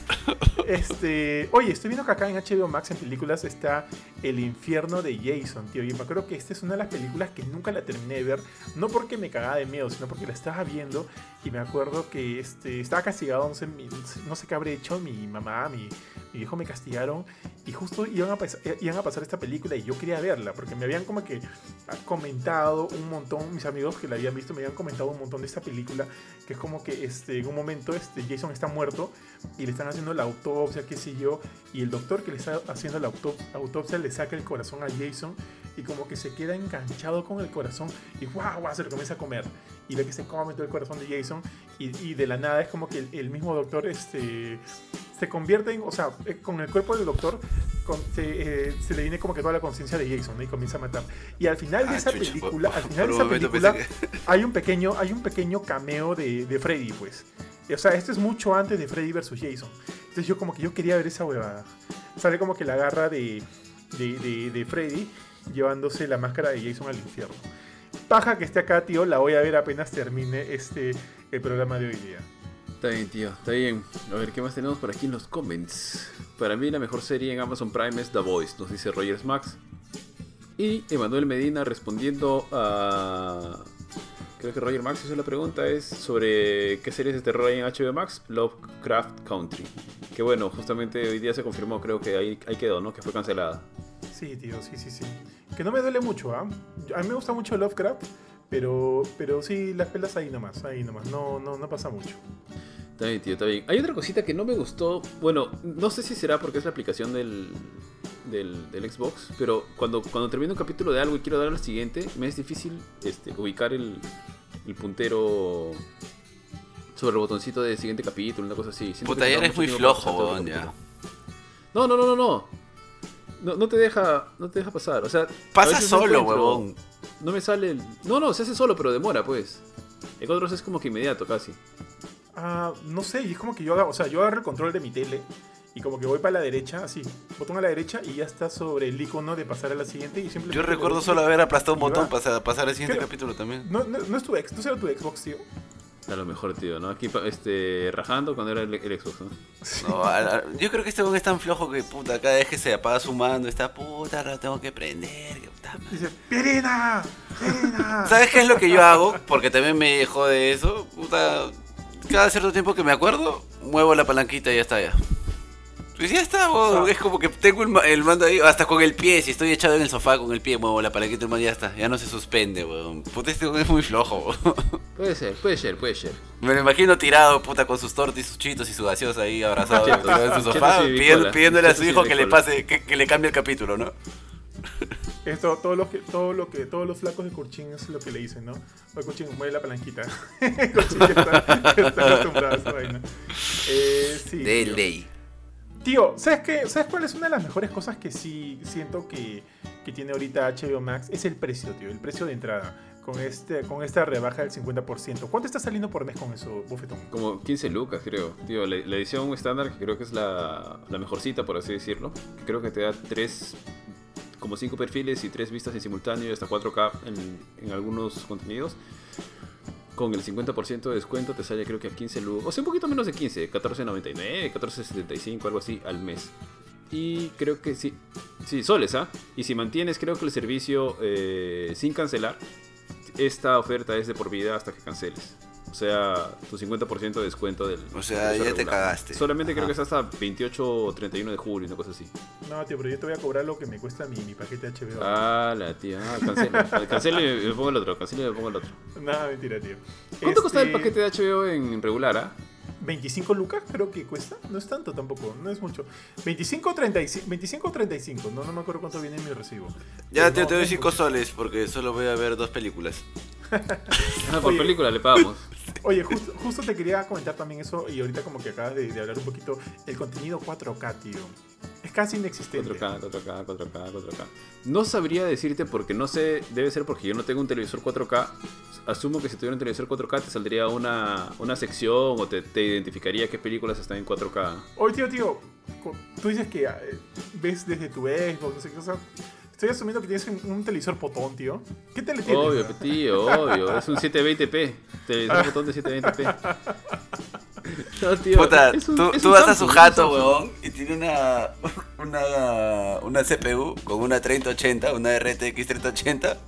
Este, oye, estoy viendo que acá en HBO Max en películas está El infierno de Jason, tío. Y me acuerdo que esta es una de las películas que nunca la terminé de ver. No porque me cagaba de miedo, sino porque la estaba viendo. Y me acuerdo que este, estaba castigado, no sé, no sé qué habré hecho. Mi mamá, mi, mi viejo me castigaron. Y justo iban a, pas- iban a pasar esta película y yo quería verla. Porque me habían como que comentado un montón. Mis amigos que la habían visto me habían comentado un montón de esta película. Que es como que este, en un momento este, Jason está muerto y le están haciendo la autopsia, qué sé yo, y el doctor que le está haciendo la autop- autopsia le saca el corazón a Jason y como que se queda enganchado con el corazón y guau, guau, se lo comienza a comer y ve que se come todo el corazón de Jason y, y de la nada es como que el, el mismo doctor este, se convierte en, o sea, eh, con el cuerpo del doctor con- se, eh, se le viene como que toda la conciencia de Jason ¿no? y comienza a matar. Y al final de Ah, esa chucha, película, por- al final de esa película hay un pequeño, hay un pequeño cameo de, de Freddy, pues. O sea, esto es mucho antes de Freddy vs. Jason. Entonces yo como que yo quería ver esa huevada. Sale como que la garra de, de, de- de Freddy llevándose la máscara de Jason al infierno. Paja que esté acá, tío, la voy a ver apenas termine este el programa de hoy día. Está bien, tío, está bien. A ver, ¿qué más tenemos por aquí en los comments? Para mí la mejor serie en Amazon Prime es The Voice, nos dice Rogers Max. Y Emanuel Medina respondiendo a... Creo que Roger Max hizo la pregunta, es sobre qué series de terror hay en HBO Max, Lovecraft Country. Que bueno, justamente hoy día se confirmó, creo que ahí, ahí quedó, ¿no? Que fue cancelada. Sí, tío, sí, sí, sí. Que no me duele mucho, ¿ah? A mí me gusta mucho Lovecraft, pero, pero sí, las pelas ahí nomás, ahí nomás. No, no, no pasa mucho. Está bien, tío, está bien. Hay otra cosita que no me gustó. Bueno, no sé si será porque es la aplicación del, del, del Xbox, pero cuando, cuando termino un capítulo de algo y quiero dar al siguiente, me es difícil este, ubicar el, el puntero sobre el botoncito de siguiente capítulo, una cosa así. Siento Puta, ya eres muy flojo, weón, ya. No, no, no, no, no. No, no te deja, no te deja pasar. O sea, a Pasa no solo, huevón. No me sale el... No, no, se hace solo, pero demora, pues. En otros es como que inmediato, casi. Ah, no sé, y es como que yo agarro, o sea, yo agarro el control de mi tele y como que voy para la derecha, así, botón a la derecha y ya está sobre el icono de pasar a la siguiente y simplemente... Yo recuerdo solo haber aplastado un botón para pasar al siguiente Creo- capítulo también. No, no, no es tu ex, tú será tu Xbox, tío. A lo mejor, tío, ¿no? Aquí pa- este, rajando cuando era el, el Xbox, ¿no? No, yo creo que este es tan flojo que puta, cada vez que se apaga su mando está puta, ahora tengo que prender. que puta madre". Dice, ¡Pirina! ¡Pirina! ¿Sabes qué es lo que yo hago? Porque también me jode eso. Puta, cada cierto tiempo que me acuerdo, muevo la palanquita y ya está ya. Pues ya está, weón. Es como que tengo el, ma- el mando ahí, hasta con el pie, si estoy echado en el sofá con el pie, muevo la palanquita y el mando y ya está, ya no se suspende, weón. Puta, este es muy flojo, weón. Puede ser, puede ser, puede ser. Me lo imagino tirado, puta, con sus tortas y sus chitos y su gaseosa ahí abrazado Chetos. en su sofá, pidiendo- pidiéndole a su hijo que le pase, que, que le cambie el capítulo, ¿no? Esto, todo lo que, todo lo que, todos los flacos de Kurchin es lo que le dicen, ¿no? Oye, Kurchin, mueve la palanquita. Kurchin que está, que está acostumbrado a esa vaina. Eh, sí, De ley. Tío, ¿sabes qué? ¿Sabes cuál es una de las mejores cosas que sí siento que, que tiene ahorita HBO Max? Es el precio, tío, el precio de entrada. Con, este, con esta rebaja del 50%. ¿Cuánto está saliendo por mes con eso, Bufetón? Como 15 lucas, creo. Tío, la, edición estándar, que creo que es la, la mejorcita, por así decirlo. Creo que te da 3, como 5 perfiles y 3 vistas en simultáneo y hasta 4K en, en algunos contenidos. Con el 50% de descuento te sale creo que a 15 lucas. O sea, un poquito menos de 15, 14.99, 14.75, algo así al mes. Y creo que sí, sí, soles, ¿ah? Y si mantienes creo que el servicio eh, sin cancelar, esta oferta es de por vida hasta que canceles. O sea, tu 50% de descuento del. O sea, ya precio te regular. cagaste. Solamente creo Ajá. que es hasta 28 o 31 de julio, una cosa así. No, tío, pero yo te voy a cobrar lo que me cuesta mi, mi paquete HBO. Ah, la tía. Ah, cancela. cancela y me pongo el otro. Cancela y me pongo el otro. Nada, mentira, tío. ¿Cuánto costaba el Este, paquete de HBO en regular, ah? 25 lucas creo que cuesta. No es tanto tampoco, no es mucho. 25 35, 25 35, no, no me acuerdo cuánto viene en mi recibo. Ya, Pero tío, no, te no doy es 5 mucho. soles porque solo voy a ver dos películas. Por Oye. película le pagamos. Oye, justo, justo te quería comentar también eso y ahorita como que acabas de, de hablar un poquito el contenido 4K, tío. Es casi inexistente. 4K, 4K, 4K, 4K. No sabría decirte porque no sé, debe ser porque yo no tengo un televisor 4K. Asumo que si tuviera un televisor 4K te saldría una, una sección o te, te identificaría qué películas están en 4K. Oye, tío, tío, tú dices que eh, ves desde tu Xbox, no sé qué cosa. Estoy asumiendo que tienes un, un televisor potón, tío. ¿Qué tele tienes? Obvio, tío, obvio. Es un 720p. Televisor botón de 720p. No, tío, Puta, un- tú, tú vas a su jato, weón, y tiene una, una, una CPU con una 3080, una RTX 3080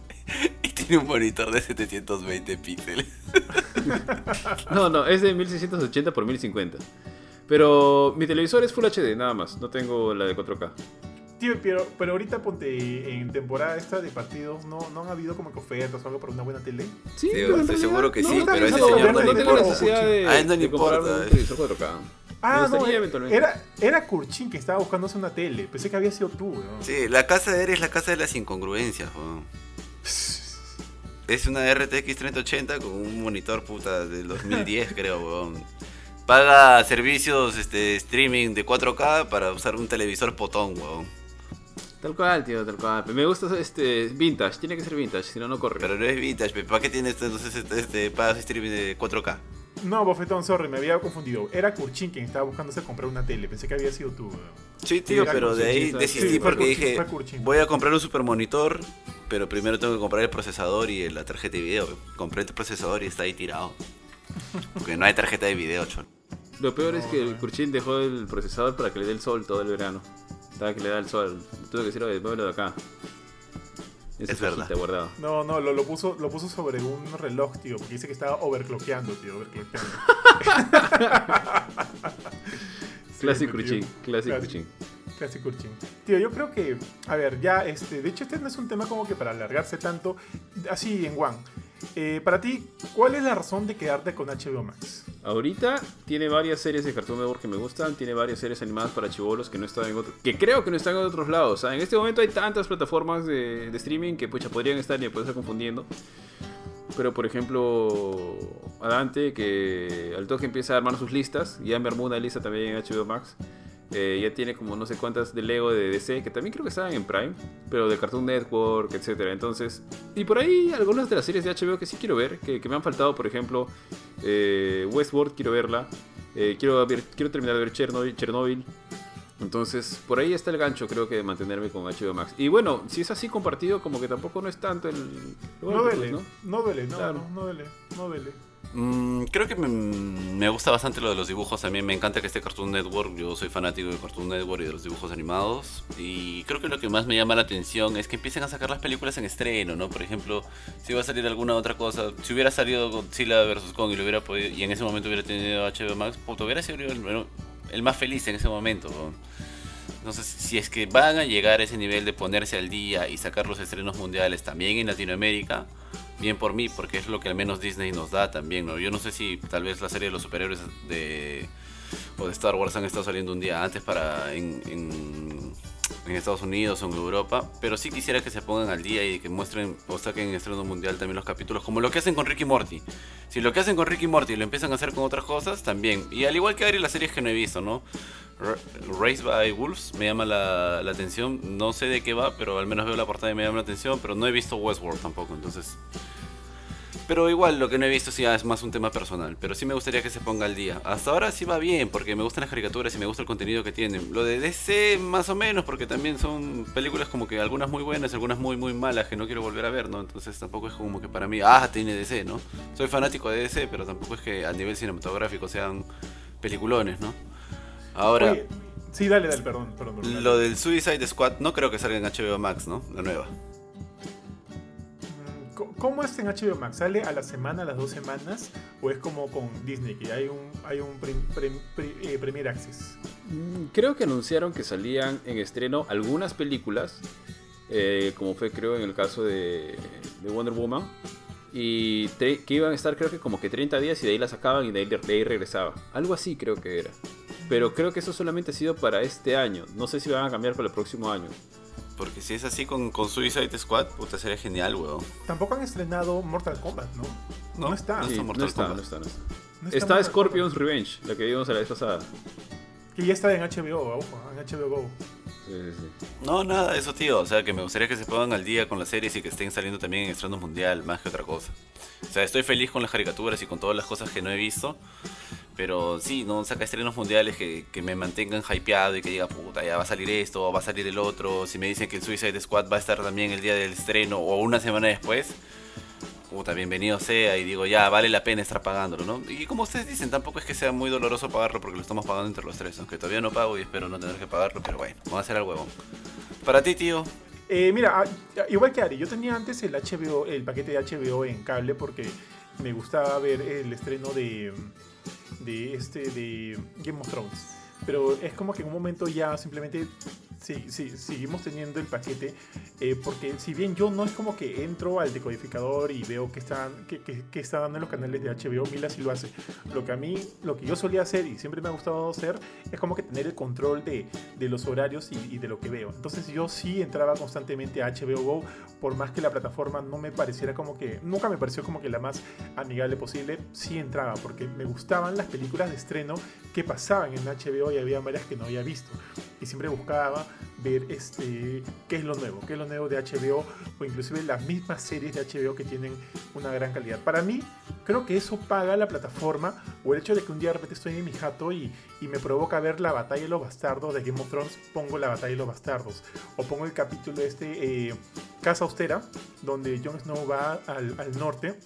y tiene un monitor de 720 píxeles. No, no, es de 1680 por 1050. Pero mi televisor es Full HD, nada más. No tengo la de 4K. Tío, pero, pero ahorita ponte en temporada esta de partidos, ¿no, no han habido como que ofertas o algo para una buena tele? Sí, Sí, pero estoy realidad seguro que no, sí, no, pero a ese no, señor no, no le importa. A él no le importa. un televisor 4K. Ah, no, era, era Kurchin que estaba buscándose una tele. Pensé que había sido tú, weón. Sí, la casa de Eri es la casa de las incongruencias, weón. Es una RTX 3080 con un monitor puta del 2010, creo, weón. Paga servicios este, streaming de 4K para usar un televisor potón, weón. Tal cual, tío, tal cual. Me gusta este vintage, tiene que ser vintage, si no, no corre. Pero no es vintage. ¿para qué tienes entonces este, este pagas streaming de 4K? No, Bofetón, sorry, me había confundido. Era Kurchin quien estaba buscándose comprar una tele. Pensé que había sido tú. Sí, tío, pero de ahí Kurchin, desistí sí, fue porque Kurchin, dije, Kurchin. voy a comprar un super monitor, pero primero tengo que comprar el procesador y la tarjeta de video. Compré el procesador y está ahí tirado. Porque no hay tarjeta de video, chon. Lo peor es No, que no. el Kurchin dejó el procesador para que le dé el sol todo el verano. Estaba que le da el sol. Tuve que decir, oye, muévelo de acá. Esa Es verdad. cajita guardada. No, no, lo, lo puso, lo puso sobre un reloj, tío, porque dice que estaba overclockeando, tío, overclockeando. Tío. Classic Classic. Kurchin. Classic Kurchin. Tío, yo creo que, a ver, ya, este, de hecho este no es un tema como que para alargarse tanto, así en One. Eh, para ti, ¿cuál es la razón de quedarte con HBO Max? Ahorita tiene varias series de Cartoon Network que me gustan, tiene varias series animadas para chivolos que no están en que creo que no están en otros lados. En este momento hay tantas plataformas de, de streaming que pucha, podrían estar y me puedo estar confundiendo. Pero por ejemplo, Adante, que al toque empieza a armar sus listas, ya me armó una lista también en HBO Max. Eh, ya tiene como no sé cuántas de Lego de DC, que también creo que estaban en Prime, pero de Cartoon Network, etcétera. Entonces, y por ahí algunas de las series de HBO que sí quiero ver, que, que me han faltado, por ejemplo, eh, Westworld, quiero verla. Eh, quiero, ver- quiero terminar de ver Chernobyl, Chernobyl. Entonces, por ahí está el gancho, creo que de mantenerme con HBO Max. Y bueno, si es así compartido, como que tampoco no es tanto el. lo No duele, pues, ¿no? no duele, no, Claro. no, no duele, no duele. Mm, creo que me, me gusta bastante lo de los dibujos también. Me encanta que esté Cartoon Network. Yo soy fanático de Cartoon Network y de los dibujos animados. Y creo que lo que más me llama la atención es que empiecen a sacar las películas en estreno, ¿no? Por ejemplo, si va a salir alguna otra cosa. Si hubiera salido Godzilla vs. Kong y, lo hubiera podido, y en ese momento hubiera tenido HBO Max, puto, hubiera sido el, el más feliz en ese momento. Entonces, si es que van a llegar a ese nivel de ponerse al día y sacar los estrenos mundiales también en Latinoamérica, bien por mí, porque es lo que al menos Disney nos da también, ¿no? Yo no sé si tal vez la serie de los superhéroes de o de Star Wars han estado saliendo un día antes para en, en, en Estados Unidos o en Europa, pero sí quisiera que se pongan al día y que muestren o saquen en estreno mundial también los capítulos, como lo que hacen con Ricky Morty. Si lo que hacen con Ricky Morty lo empiezan a hacer con otras cosas, también. Y al igual que hay las series que no he visto, ¿no? Ra- Raised by Wolves me llama la, la atención. No sé de qué va, pero al menos veo la portada y me llama la atención. Pero no he visto Westworld tampoco, entonces. Pero igual, lo que no he visto sí es más un tema personal. Pero sí me gustaría que se ponga al día. Hasta ahora sí va bien, porque me gustan las caricaturas y me gusta el contenido que tienen. Lo de DC, más o menos, porque también son películas como que algunas muy buenas, algunas muy, muy malas que no quiero volver a ver, ¿no? Entonces tampoco es como que para mí, ah, tiene DC, ¿no? Soy fanático de DC, pero tampoco es que a nivel cinematográfico sean peliculones, ¿no? Ahora. Oye, sí, dale, dale, perdón, perdón. perdón. Lo del Suicide Squad no creo que salga en HBO Max, ¿no? La nueva. ¿Cómo es en HBO Max? ¿Sale a la semana, a las dos semanas? ¿O es como con Disney, que hay un, hay un eh, Premier Access? Mm, Creo que anunciaron que salían en estreno algunas películas, eh, como fue creo en el caso de, de Wonder Woman, y que iban a estar creo que como que 30 días y de ahí la sacaban y ahí, de ahí regresaba. Algo así creo que era. Pero creo que eso solamente ha sido para este año. No sé si van a cambiar para el próximo año. Porque si es así con, con Suicide Squad, puta, sería genial, weón. Tampoco han estrenado Mortal Kombat, ¿no? No, está. no Sí, está no Mortal está, Kombat. no está, no está. No Está Mortal Scorpion's Kombat. Revenge, la que vimos la vez pasada. Que ya está en HBO, ojo, en HBO Go. Sí, sí, sí. No, nada, eso tío. O sea, que me gustaría que se pongan al día con las series y que estén saliendo también en estreno mundial, más que otra cosa. O sea, estoy feliz con las caricaturas y con todas las cosas que no he visto. Pero sí, no saca estrenos mundiales que, me mantengan hypeado y que diga, puta, ya va a salir esto, va a salir el otro. Si me dicen que el Suicide Squad va a estar también el día del estreno o una semana después, puta, bienvenido sea y digo, ya, vale la pena estar pagándolo, ¿no? Y como ustedes dicen, tampoco es que sea muy doloroso pagarlo porque lo estamos pagando entre los tres, aunque todavía no pago y espero no tener que pagarlo, pero bueno, vamos a hacer al huevón. Para ti, tío, Eh, mira, ah, igual que Ari, yo tenía antes el HBO, el paquete de HBO en cable porque me gustaba ver el estreno de, de este de Game of Thrones. Pero es como que en un momento ya simplemente sí, sí, seguimos teniendo el paquete. eh, porque si bien yo no es como que entro al decodificador y veo que están que, que, que está dando en los canales de HBO, Mila sí lo hace. Lo que a mí, lo que yo solía hacer y siempre me ha gustado hacer es como que tener el control de, de los horarios y, y de lo que veo. Entonces yo sí entraba constantemente a HBO Go, por más que la plataforma no me pareciera como que, nunca me pareció como que la más amigable posible, sí entraba porque me gustaban las películas de estreno que pasaban en HBO y había varias que no había visto. Y siempre buscaba ver este, qué es lo nuevo, qué es lo nuevo de HBO o inclusive las mismas series de HBO que tienen una gran calidad. Para mí, creo que eso paga la plataforma o el hecho de que un día de repente estoy en mi jato y, y me provoca ver la batalla de los bastardos de Game of Thrones, pongo la batalla de los bastardos. O pongo el capítulo este, eh, Casa Austera, donde Jon Snow va al, al norte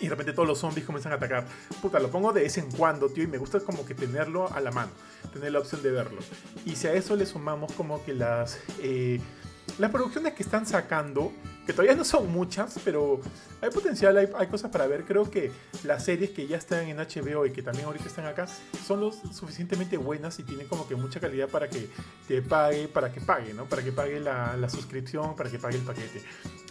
y de repente todos los zombies comienzan a atacar. Puta, lo pongo de vez en cuando, tío, y me gusta como que tenerlo a la mano, tener la opción de verlo. Y si a eso le sumamos como que las, eh, las producciones que están sacando, que todavía no son muchas, pero hay potencial, hay, hay cosas para ver. Creo que las series que ya están en HBO y que también ahorita están acá son lo suficientemente buenas y tienen como que mucha calidad para que te pague, para que pague, ¿no? Para que pague la, la suscripción, para que pague el paquete.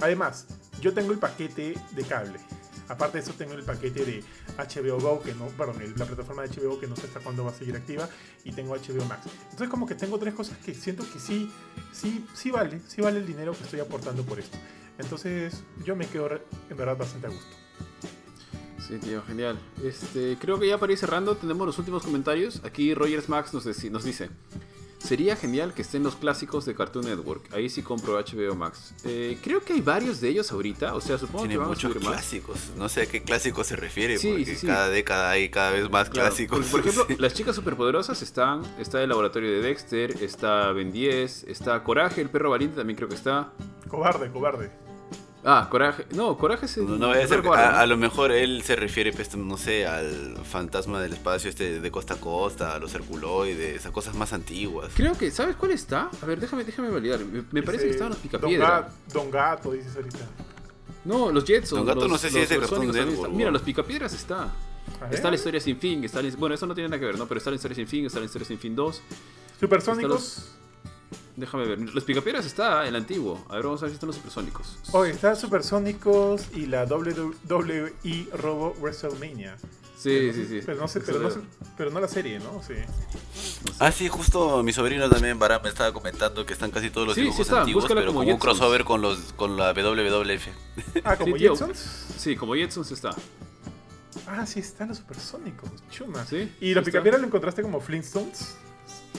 Además, yo tengo el paquete de cable. Aparte de eso tengo el paquete de HBO Go, que no, perdón, la plataforma de HBO que no sé hasta cuándo va a seguir activa, y tengo HBO Max. Entonces como que tengo tres cosas que siento que sí, sí, sí vale, sí vale el dinero que estoy aportando por esto. Entonces yo me quedo en verdad bastante a gusto. Sí, tío, genial. Este, creo que ya para ir cerrando tenemos los últimos comentarios. Aquí Rogers Max nos dice, sería genial que estén los clásicos de Cartoon Network. Ahí sí compro HBO Max. Eh, creo que hay varios de ellos ahorita, o sea, supongo tiene que van a muchos más. clásicos. No sé a qué clásico se refiere, Sí, porque sí, sí. cada década hay cada vez más Claro, clásicos. porque, por ejemplo, las chicas superpoderosas están, está el laboratorio de Dexter, está Ben 10, está Coraje, el perro valiente también creo que está. Cobarde, cobarde. Ah, Coraje, no, Coraje es el No, a el ser, a, ¿no? a lo mejor él se refiere, pues, no sé, al fantasma del espacio este de costa a costa, a los circuloides, esas cosas más antiguas. Creo que, ¿sabes cuál está? A ver, déjame, déjame validar. Me, me parece Ese que estaban los Don, Picapiedra. Ga- Don Gato, dices ahorita. No, los Jetsons. Don Gato los- no sé si es de Cartoon Network. Mira, los Picapiedras está. A. Está la historia sin fin, está la- bueno, eso no tiene nada que ver, ¿no? Pero está la historia sin fin, está la historia sin fin 2. Supersónicos. Déjame ver. Los Picapiedras está el antiguo. A ver, vamos a ver si están los supersónicos. Oye, está Supersónicos y la WWE Robo WrestleMania. Sí, sí, sí. Pero no, sé, pero, no sé- pero no la serie, ¿no? Sí. Ah, sí, justo mi sobrino también, Barán, me estaba comentando que están casi todos los Sí, sí dibujos está, antiguos, búscala pero como como un crossover con los con la WWF. Ah, como Sí. Jetsons. Sí, como Jetsons está. Ah, sí, están los supersónicos. Chuma. Sí, ¿Y sí la está. picapiedra lo encontraste como Flintstones?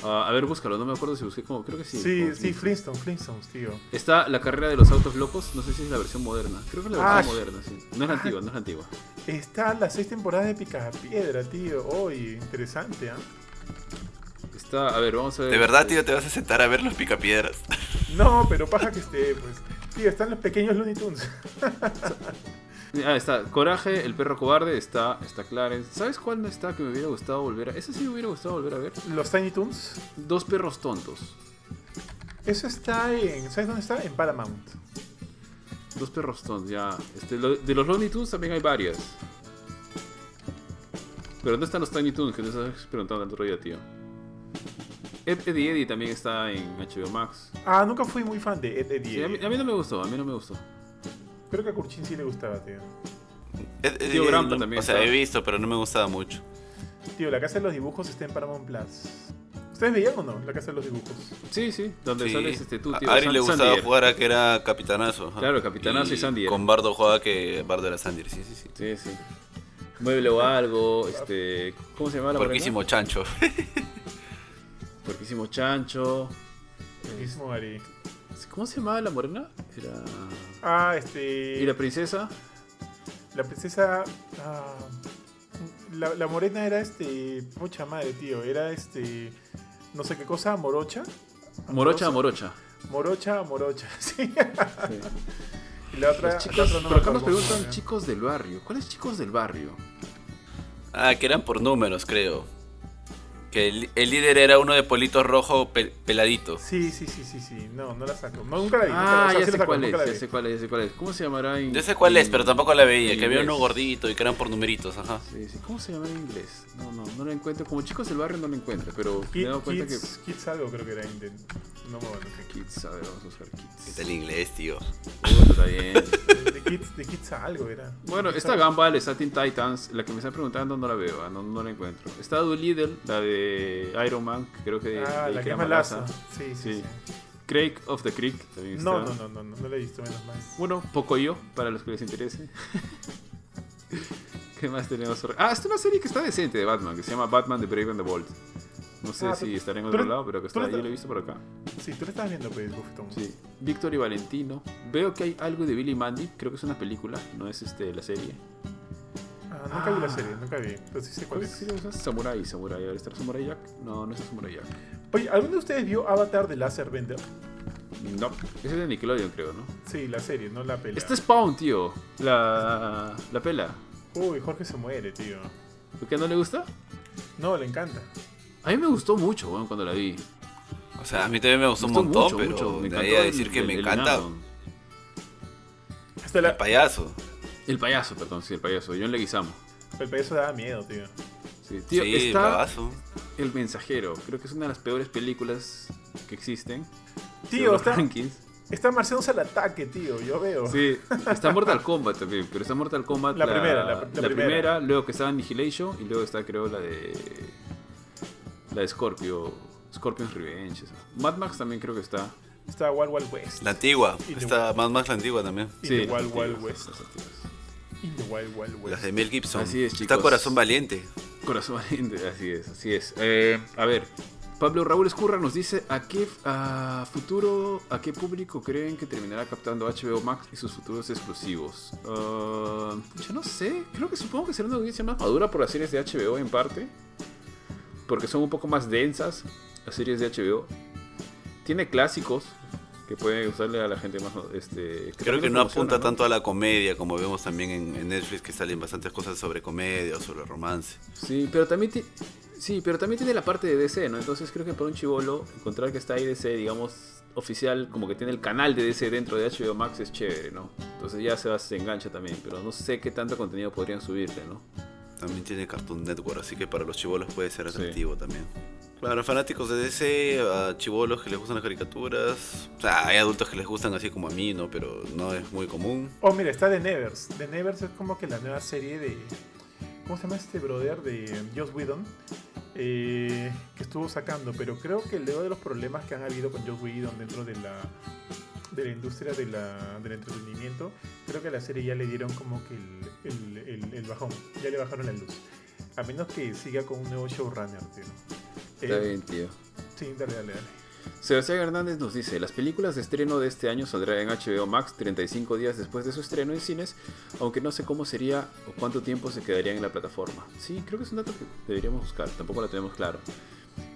Ah, a ver, búscalo. No me acuerdo si busqué como. Creo que sí. Sí, sí, Flintstones. Flintstones, Flintstones, tío. Está la carrera de los autos locos. No sé si es la versión moderna. Creo que es la Ah, versión moderna, sí. No es la ah. antigua, no es la antigua. Está las seis temporadas de Picapiedra, tío. Oye, interesante, ¿ah? Está, a ver, vamos a ver. De verdad, tío, te vas a sentar a ver los picapiedras. No, pero paja que esté, pues. Tío, están los pequeños Looney Tunes. Ah, está Coraje, el perro cobarde, está, está Clarence. ¿Sabes cuál no está que me hubiera gustado volver a Ese sí me hubiera gustado volver a ver. Los Tiny Toons. Dos perros tontos. Eso está en. ¿Sabes dónde está? En Paramount. Dos perros tontos, ya. Este, lo- de los Looney Tunes también hay varias. Pero ¿dónde están los Tiny Toons? Que te estás preguntando el otro día, tío. Ed, Eddie Eddie también está en HBO Max. Ah, nunca fui muy fan de Ed, Ed y Sí, a, mí, Eddie. a mí no me gustó, a mí no me gustó. Creo que a Kurchin sí le gustaba, tío. Eh, eh, Tío eh, Grampa no- también O sea, he visto, pero no me gustaba mucho. Tío, la casa de los dibujos está en Paramount Plus. ¿Ustedes veían o no? La casa de los dibujos. Sí, sí, donde Sí. sales este, tú, a tío. Ari San- le gustaba Sandier. jugar a que era capitanazo. ajá. Claro, capitanazo y Sandier. Con Bardo jugaba que Bardo era Sandier, sí, sí, sí. Sí, sí. Mueble o algo, este. ¿Cómo se llama la Porquísimo chancho. Porquísimo chancho. Mismo Ari. ¿Cómo se llamaba la morena? Era. Ah, este. ¿Y la princesa? La princesa. ah, la, la morena era este. Mucha madre, tío. Era este. No sé qué cosa, morocha. Morocha, Amorosa. morocha. Morocha, morocha. Sí. Sí. Y la otra. Los chicos, la otra no pero me acá nos preguntan chicos del barrio. ¿Cuáles chicos del barrio? Ah, que eran por números, creo. Que el, el líder era uno de polito rojo pel- peladito. Sí, sí, sí, sí, sí. No, no la saco. No, nunca la vi. Ah, ya sé cuál es, ya sé cuál es, ya sé cuál es. ¿Cómo se llamará en Yo sé cuál es, pero tampoco la veía. Que había uno gordito y que eran por numeritos, ajá. Sí, sí. ¿Cómo se llama en inglés? No, no, no lo encuentro. Como chicos del barrio no lo encuentro, pero me he dado cuenta kids, kids algo creo que era. Inden- No me acuerdo. que Kids, a ver, vamos a buscar ¿Qué Kids. tal inglés, tío? Está bien. De kids, de kids algo era. Bueno, esta. Gumball, está Teen Titans, la que me están preguntando no la veo, ah, no, no la encuentro. Está Doolittle, la de Iron Man, creo que Ah, de la que malaza. Sí, sí, Sí. sí. Craig of the Creek también está. No, no, no, no, no, no la he visto menos mal. Bueno, Pocoyo, para los que les interese. ¿Qué más tenemos? Ah, esta es una serie que está decente de Batman, que se llama Batman The Brave and the Bold. No sé Ah, si tú- estará en otro lado, pero que está, yo lo he visto por acá. Sí, tú la estabas viendo, pues, Buffetón. Sí. Víctor y Valentino. Veo que hay algo de Billy Mandy, creo que es una película, no es este la serie. Ah, nunca vi la Ah. serie, nunca vi. Sí sé cuál ¿Cuál es. serie usas? Samurai, Samurai. A ver, ¿está Samurai Jack? No, no es Samurai Jack. Oye, ¿alguno de ustedes vio Avatar de Laser Bender? No, ese es de Nickelodeon, creo, ¿no? Sí, la serie, no la pelea. Este es Spawn, tío. La, la pela. Uy, Jorge se muere, tío. ¿Por qué no le gusta? No, le encanta. A mí me gustó mucho, cuando la vi. O sea, a mí también me gustó un montón, mucho, pero mucho. Me de encantó ahí a el- decir que el- me el encanta. Hasta el payaso. El payaso, perdón, sí, el payaso. John Leguizamo. el payaso daba miedo, tío. Sí, tío, sí, el está bravazo. El Mensajero. Creo que es una de las peores películas que existen. Tío, los está, rankings. está marciándose al ataque, tío. Yo veo. Sí, está Mortal Kombat también, pero está Mortal Kombat La primera, la- la primera. primera. luego que está Annihilation y luego está creo la de la de Scorpio, Scorpion's Revenge. esa. Mad Max también creo que está. Está Wild Wild West. La antigua. Y Está más más la antigua también. In the Wild Wild West. In the Wild Wild West. Las de Mel Gibson. Así es, Está. Corazón Valiente. Corazón valiente, así es, así es. Eh, a ver, Pablo Raúl Escurra nos dice a qué a futuro, a qué público creen que terminará captando HBO Max y sus futuros exclusivos. Ah, yo no sé, creo que supongo que será una audiencia más madura por las series de HBO en parte, porque son un poco más densas las series de HBO. Tiene clásicos que pueden gustarle a la gente más, este, Creo también que no apunta ¿no? tanto a la comedia, como vemos también en, en Netflix que salen bastantes cosas sobre comedia o sobre romance. Sí, pero también sí, pero también tiene la parte de DC, ¿no? Entonces creo que para un chivolo encontrar que está ahí DC, digamos, oficial, como que tiene el canal de DC dentro de HBO Max es chévere, ¿no? Entonces ya se, va- se engancha también, pero no sé qué tanto contenido podrían subirle, ¿no? También tiene Cartoon Network, así que para los chivolos puede ser Sí. atractivo también. Claro, fanáticos de DC, a chivolos que les gustan las caricaturas. O sea, hay adultos que les gustan así como a mí, ¿no? Pero no es muy común. Oh, mira, está The Nevers. The Nevers es como que la nueva serie de. ¿Cómo se llama este brother de Joss Whedon? Eh, que estuvo sacando, pero creo que luego de los problemas que han habido con Joss Whedon dentro de la, de la industria de la, del entretenimiento, creo que a la serie ya le dieron como que el, el, el- el bajón, ya le bajaron la luz. A menos que siga con un nuevo showrunner, tío. Está Eh, bien, tío. Sí, dale, dale, dale. Sebastián Hernández nos dice, las películas de estreno de este año saldrán en HBO Max 35 días después de su estreno en cines, aunque no sé cómo sería o cuánto tiempo se quedarían en la plataforma. Sí, creo que es un dato que deberíamos buscar, tampoco lo tenemos claro.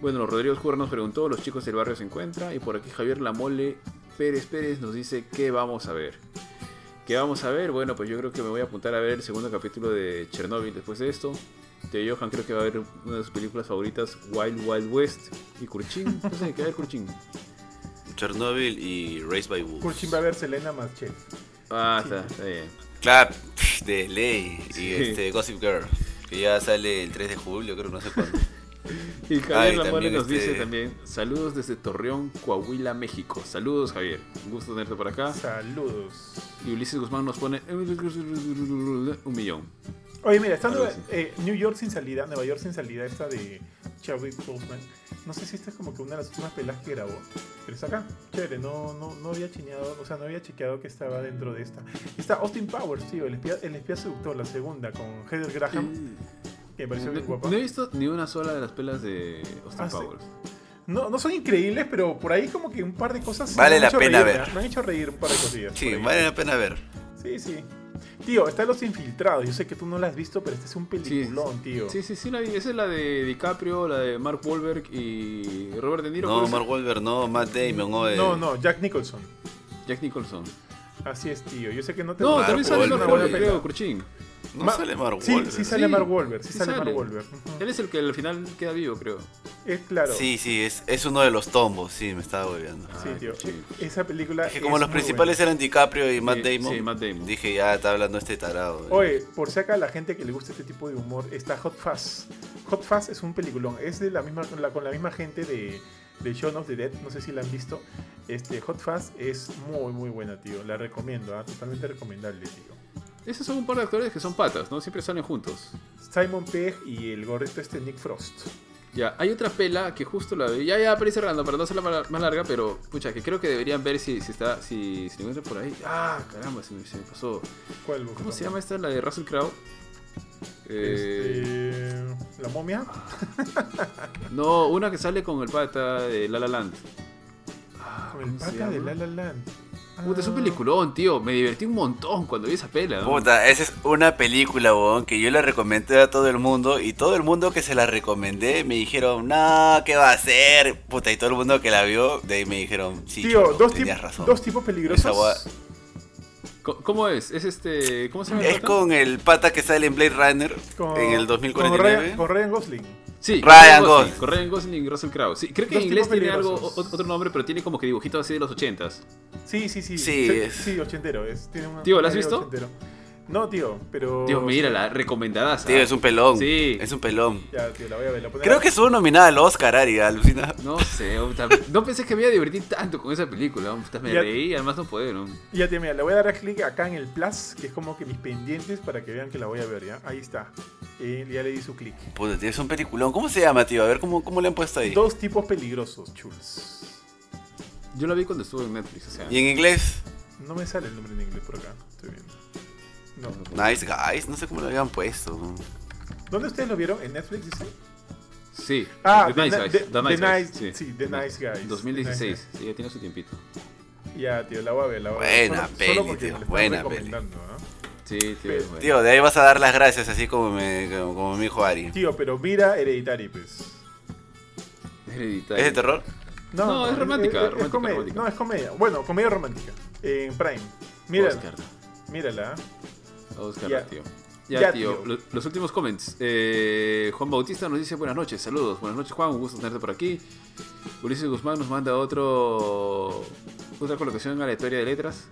Bueno, Rodrigo Oscura nos preguntó, los chicos del barrio se encuentran, y por aquí Javier Lamole Pérez Pérez nos dice, ¿qué vamos a ver? ¿Qué vamos a ver? Bueno, pues yo creo que me voy a apuntar a ver el segundo capítulo de Chernobyl después de esto. De Johan creo que va a ver una de sus películas favoritas, Wild Wild West y Kurchin. No sé, ¿qué va a ver Kurchin? Chernobyl y Raised by Wolves. Kurchin va a ver Selena más Chef. Ah, Sí. está, está bien. Claro, pff, de ley. Sí. Y este Gossip Girl, que ya sale el 3 de julio, creo, no sé cuándo. Y Javier y Lamole también nos dice este- también, saludos desde Torreón, Coahuila, México. Saludos, Javier. Un gusto tenerte por acá. Saludos. Y Ulises Guzmán nos pone un millón. Oye, mira, así. eh, New York sin salida, Nueva York sin salida, esta de Chadwick Boseman. No sé si esta es como que una de las últimas pelas que grabó, pero está acá. Chévere, no, no, no había chineado, o sea, no había chequeado que estaba dentro de esta. Está Austin Powers, tío, el espía, el espía seductor, la segunda, con Heather Graham, que me pareció muy No, guapa. no he visto ni una sola de las pelas de Austin Ah, sí. Powers. No, no son increíbles, pero por ahí como que un par de cosas. Vale la hecho pena reír, ver. Me han hecho reír un par de cosillas. Sí, vale la pena ver. Sí, sí. Tío, está Los Infiltrados. Yo sé que tú no la has visto, pero este es un peliculón, tío. Sí, sí, sí, la vi. Esa es la de DiCaprio, la de Mark Wahlberg y Robert De Niro. No. Mark Wahlberg, no, Matt Damon, o No, no, Jack Nicholson. Jack Nicholson. Así es, tío. Yo sé que no te No, también sale. Mark Wahlberg, creo, Cruchín. No Ma- sale Mark Sí, Wahlberg. sí sale Sí, Mark Wahlberg, sí, sí sale, sale. Mark. Él es el que al final queda vivo, creo. Es claro. Sí, sí, es, es uno de los tombos, sí, me estaba volviendo. Sí, Ay, tío. Esa película. Es que como es los principales buena. eran DiCaprio y Matt Damon, sí, Matt Damon. dije, ya está hablando este tarado. Oye, por si acá a la gente que le gusta este tipo de humor, está Hot Fuzz. Hot Fuzz es un peliculón. Es de la misma, con la, con la misma gente de, de Shaun of the Dead. No sé si la han visto. Este, Hot Fuzz es muy, muy buena, tío. La recomiendo, ¿ah? totalmente recomendable, tío. Esos son un par de actores que son patas, ¿no? Siempre salen juntos. Simon Pegg y el gorrito este Nick Frost. Ya, hay otra pela que justo la vi. Ya, ya, para ir cerrando, para no hacerla más más larga, pero pucha, que creo que deberían ver si, si está, si, si se encuentra por ahí. Ah, caramba, se me, se me pasó. ¿Cuál? ¿Cómo se llama esta? La de Russell Crowe. Eh, Este, ¿La momia? No, una que sale con el pata de La La Land. Con el ¿cómo se pata de? La La Land. Puta, es un peliculón, tío. Me divertí un montón cuando vi esa pela. ¿no? Puta, esa es una película, weón, que yo le recomendé a todo el mundo y todo el mundo que se la recomendé me dijeron, no, ¿qué va a hacer? Puta, y todo el mundo que la vio, de ahí me dijeron, sí, Tío, cholo, dos, tenías razón. dos tipos peligrosos. ¿Cómo es? Es este. ¿Cómo se llama? el Es con el pata que sale en Blade Runner Con- en el Con 2049. Ryan, con Ryan Gosling. Sí, Ryan Gosling. Ryan Gosling y Russell Crowe. Sí, creo que Dos en inglés tiene algo, o- otro nombre, pero tiene como que dibujitos así de los ochentas. Sí, sí, sí. Sí, Sí, es- sí, ochentero. Es, tiene una- Tío, ¿la has visto? ochentero. No, tío, pero. Tío, mírala, recomendada. Tío, es un pelón. Sí. Es un pelón. Ya, tío, la voy a ver. La voy a Creo que estuvo nominada al Oscar, Ari, alucina. No sé, no pensé que me iba a divertir tanto con esa película. me Ya- reí, además no poder. ¿no? Ya, tío, mira, le voy a dar clic acá en el plus, que es como que mis pendientes para que vean que la voy a ver, ¿ya? Ahí está. Eh, ya le di su clic. Puta, tío, es un peliculón. ¿Cómo se llama, tío? A ver, ¿cómo, cómo le han puesto ahí? Dos tipos peligrosos, chuls. Yo la vi cuando estuvo en Netflix, o sea. ¿Y en inglés? No me sale el nombre en inglés por acá. Estoy viendo. No. Nice Guys, no sé cómo lo habían puesto. ¿Dónde ustedes lo vieron? ¿En Netflix, dice? Sí, Ah, The Nice The- Guys. The- The Nice Guys, Nice- sí, The Nice Guys. 2016, sí, ya tiene su tiempito. Ya, tío, la voy a ver. La voy a ver. Buena Solo- peli, solo tío, buena ¿ah? Sí, tío. Pero, bueno. Tío, de ahí vas a dar las gracias, así como me, como, como me dijo Ari. Tío, pero mira Hereditary, pues. Hereditario. ¿Es de terror? No, es romántica, es romántica, comedia. romántica. No, es comedia. Bueno, comedia romántica. En Prime. Mírala. Oscar. Mírala. Ya. tío. Ya, Ya, tío. tío. lo- Los últimos comments. Eh, Juan Bautista nos dice buenas noches, saludos. Buenas noches, Juan. Un gusto tenerte por aquí. Ulises Guzmán nos manda otro otra colocación aleatoria de letras.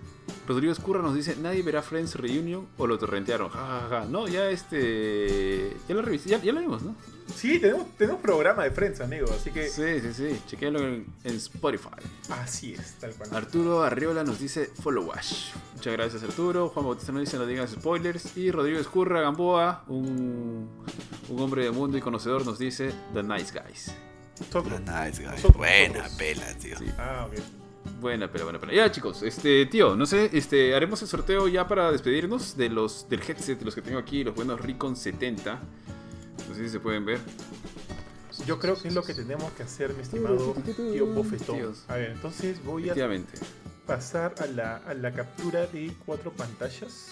Rodrigo Escurra nos dice, nadie verá Friends Reunion o lo torrentearon. Ja, ja, ja. No, ya este... Ya lo revisé, ya, ya lo vimos, ¿no? Sí, tenemos, tenemos programa de prensa, amigo. Así que. Sí, sí, sí. Chequenlo en, en Spotify. Así es, tal cual. Arturo Arriola nos dice follow wash. Muchas gracias Arturo. Juan Bautista nos dice no digas spoilers. Y Rodrigo Escurra Gamboa, un, un hombre de mundo y conocedor, nos dice The Nice Guys. Nosotros. Nice Guys. Nosotros, Buena pela, tío. Sí. Ah, ok. Buena pela, buena pela. Ya chicos, este tío, no sé, este haremos el sorteo ya para despedirnos de los del headset, de los que tengo aquí, los buenos Recon 70. No sé si se pueden ver. Yo creo que es lo que tenemos que hacer, mi estimado tío Bofetón. A ver, entonces voy a pasar a la, a la captura de cuatro pantallas.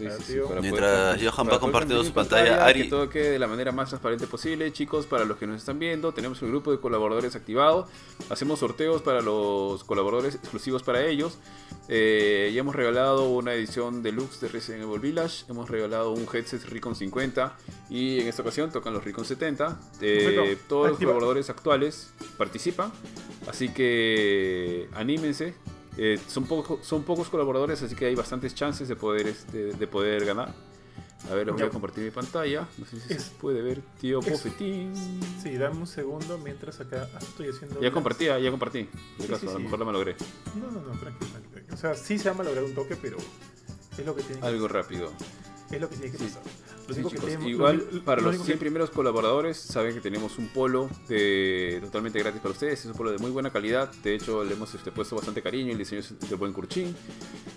Sí, Mientras poder- Johan va compartiendo su pantalla, Ari- Que todo quede de la manera más transparente posible. Chicos, para los que nos están viendo, tenemos el grupo de colaboradores activado. Hacemos sorteos para los colaboradores exclusivos para ellos. Eh, ya hemos regalado una edición deluxe de Resident Evil Village. Hemos regalado un headset Recon 50. Y en esta ocasión tocan los Recon 70. Eh, todos los Activa. colaboradores actuales participan. Así que anímense. Eh, son, poco- son pocos colaboradores, así que hay bastantes chances de poder, este, de poder ganar. A ver, les voy Ya. a compartir mi pantalla. No sé si Es- se puede ver, tío Bofetín. Sí, dame un segundo mientras acá estoy haciendo. Ya compartí, ah, ya compartí. Sí, acaso, sí, a lo sí. mejor la malogré. No, no, no, tranquilo, tranquilo. O sea, sí se ha malogrado un toque, pero es lo que tiene que Algo pasar. rápido. Es lo que tiene que pasar. Sí, chicos, igual para los 100 primeros colaboradores saben que tenemos un polo de, totalmente gratis para ustedes, es un polo de muy buena calidad, de hecho le hemos este, puesto bastante cariño, el diseño es del buen Curchín.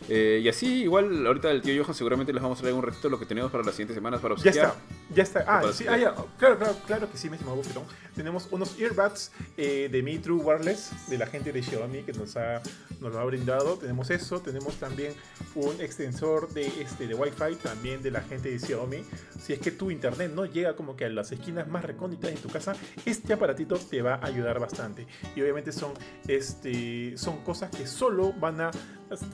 Eh, y así igual ahorita el tío Johan seguramente les vamos a traer un ratito lo que tenemos para las siguientes semanas para obsequiar. Ya está. Ah, sí, ah, ya. Oh, claro, claro, claro que sí, me estimado Bofetón. Tenemos unos earbuds eh, de Mi True Wireless de la gente de Xiaomi que nos, ha, nos lo ha brindado. Tenemos eso. Tenemos también un extensor de, este, de Wi-Fi también de la gente de Xiaomi. Si es que tu internet no llega como que a las esquinas más recónditas de tu casa, este aparatito te va a ayudar bastante. Y obviamente son, este, son cosas que solo van a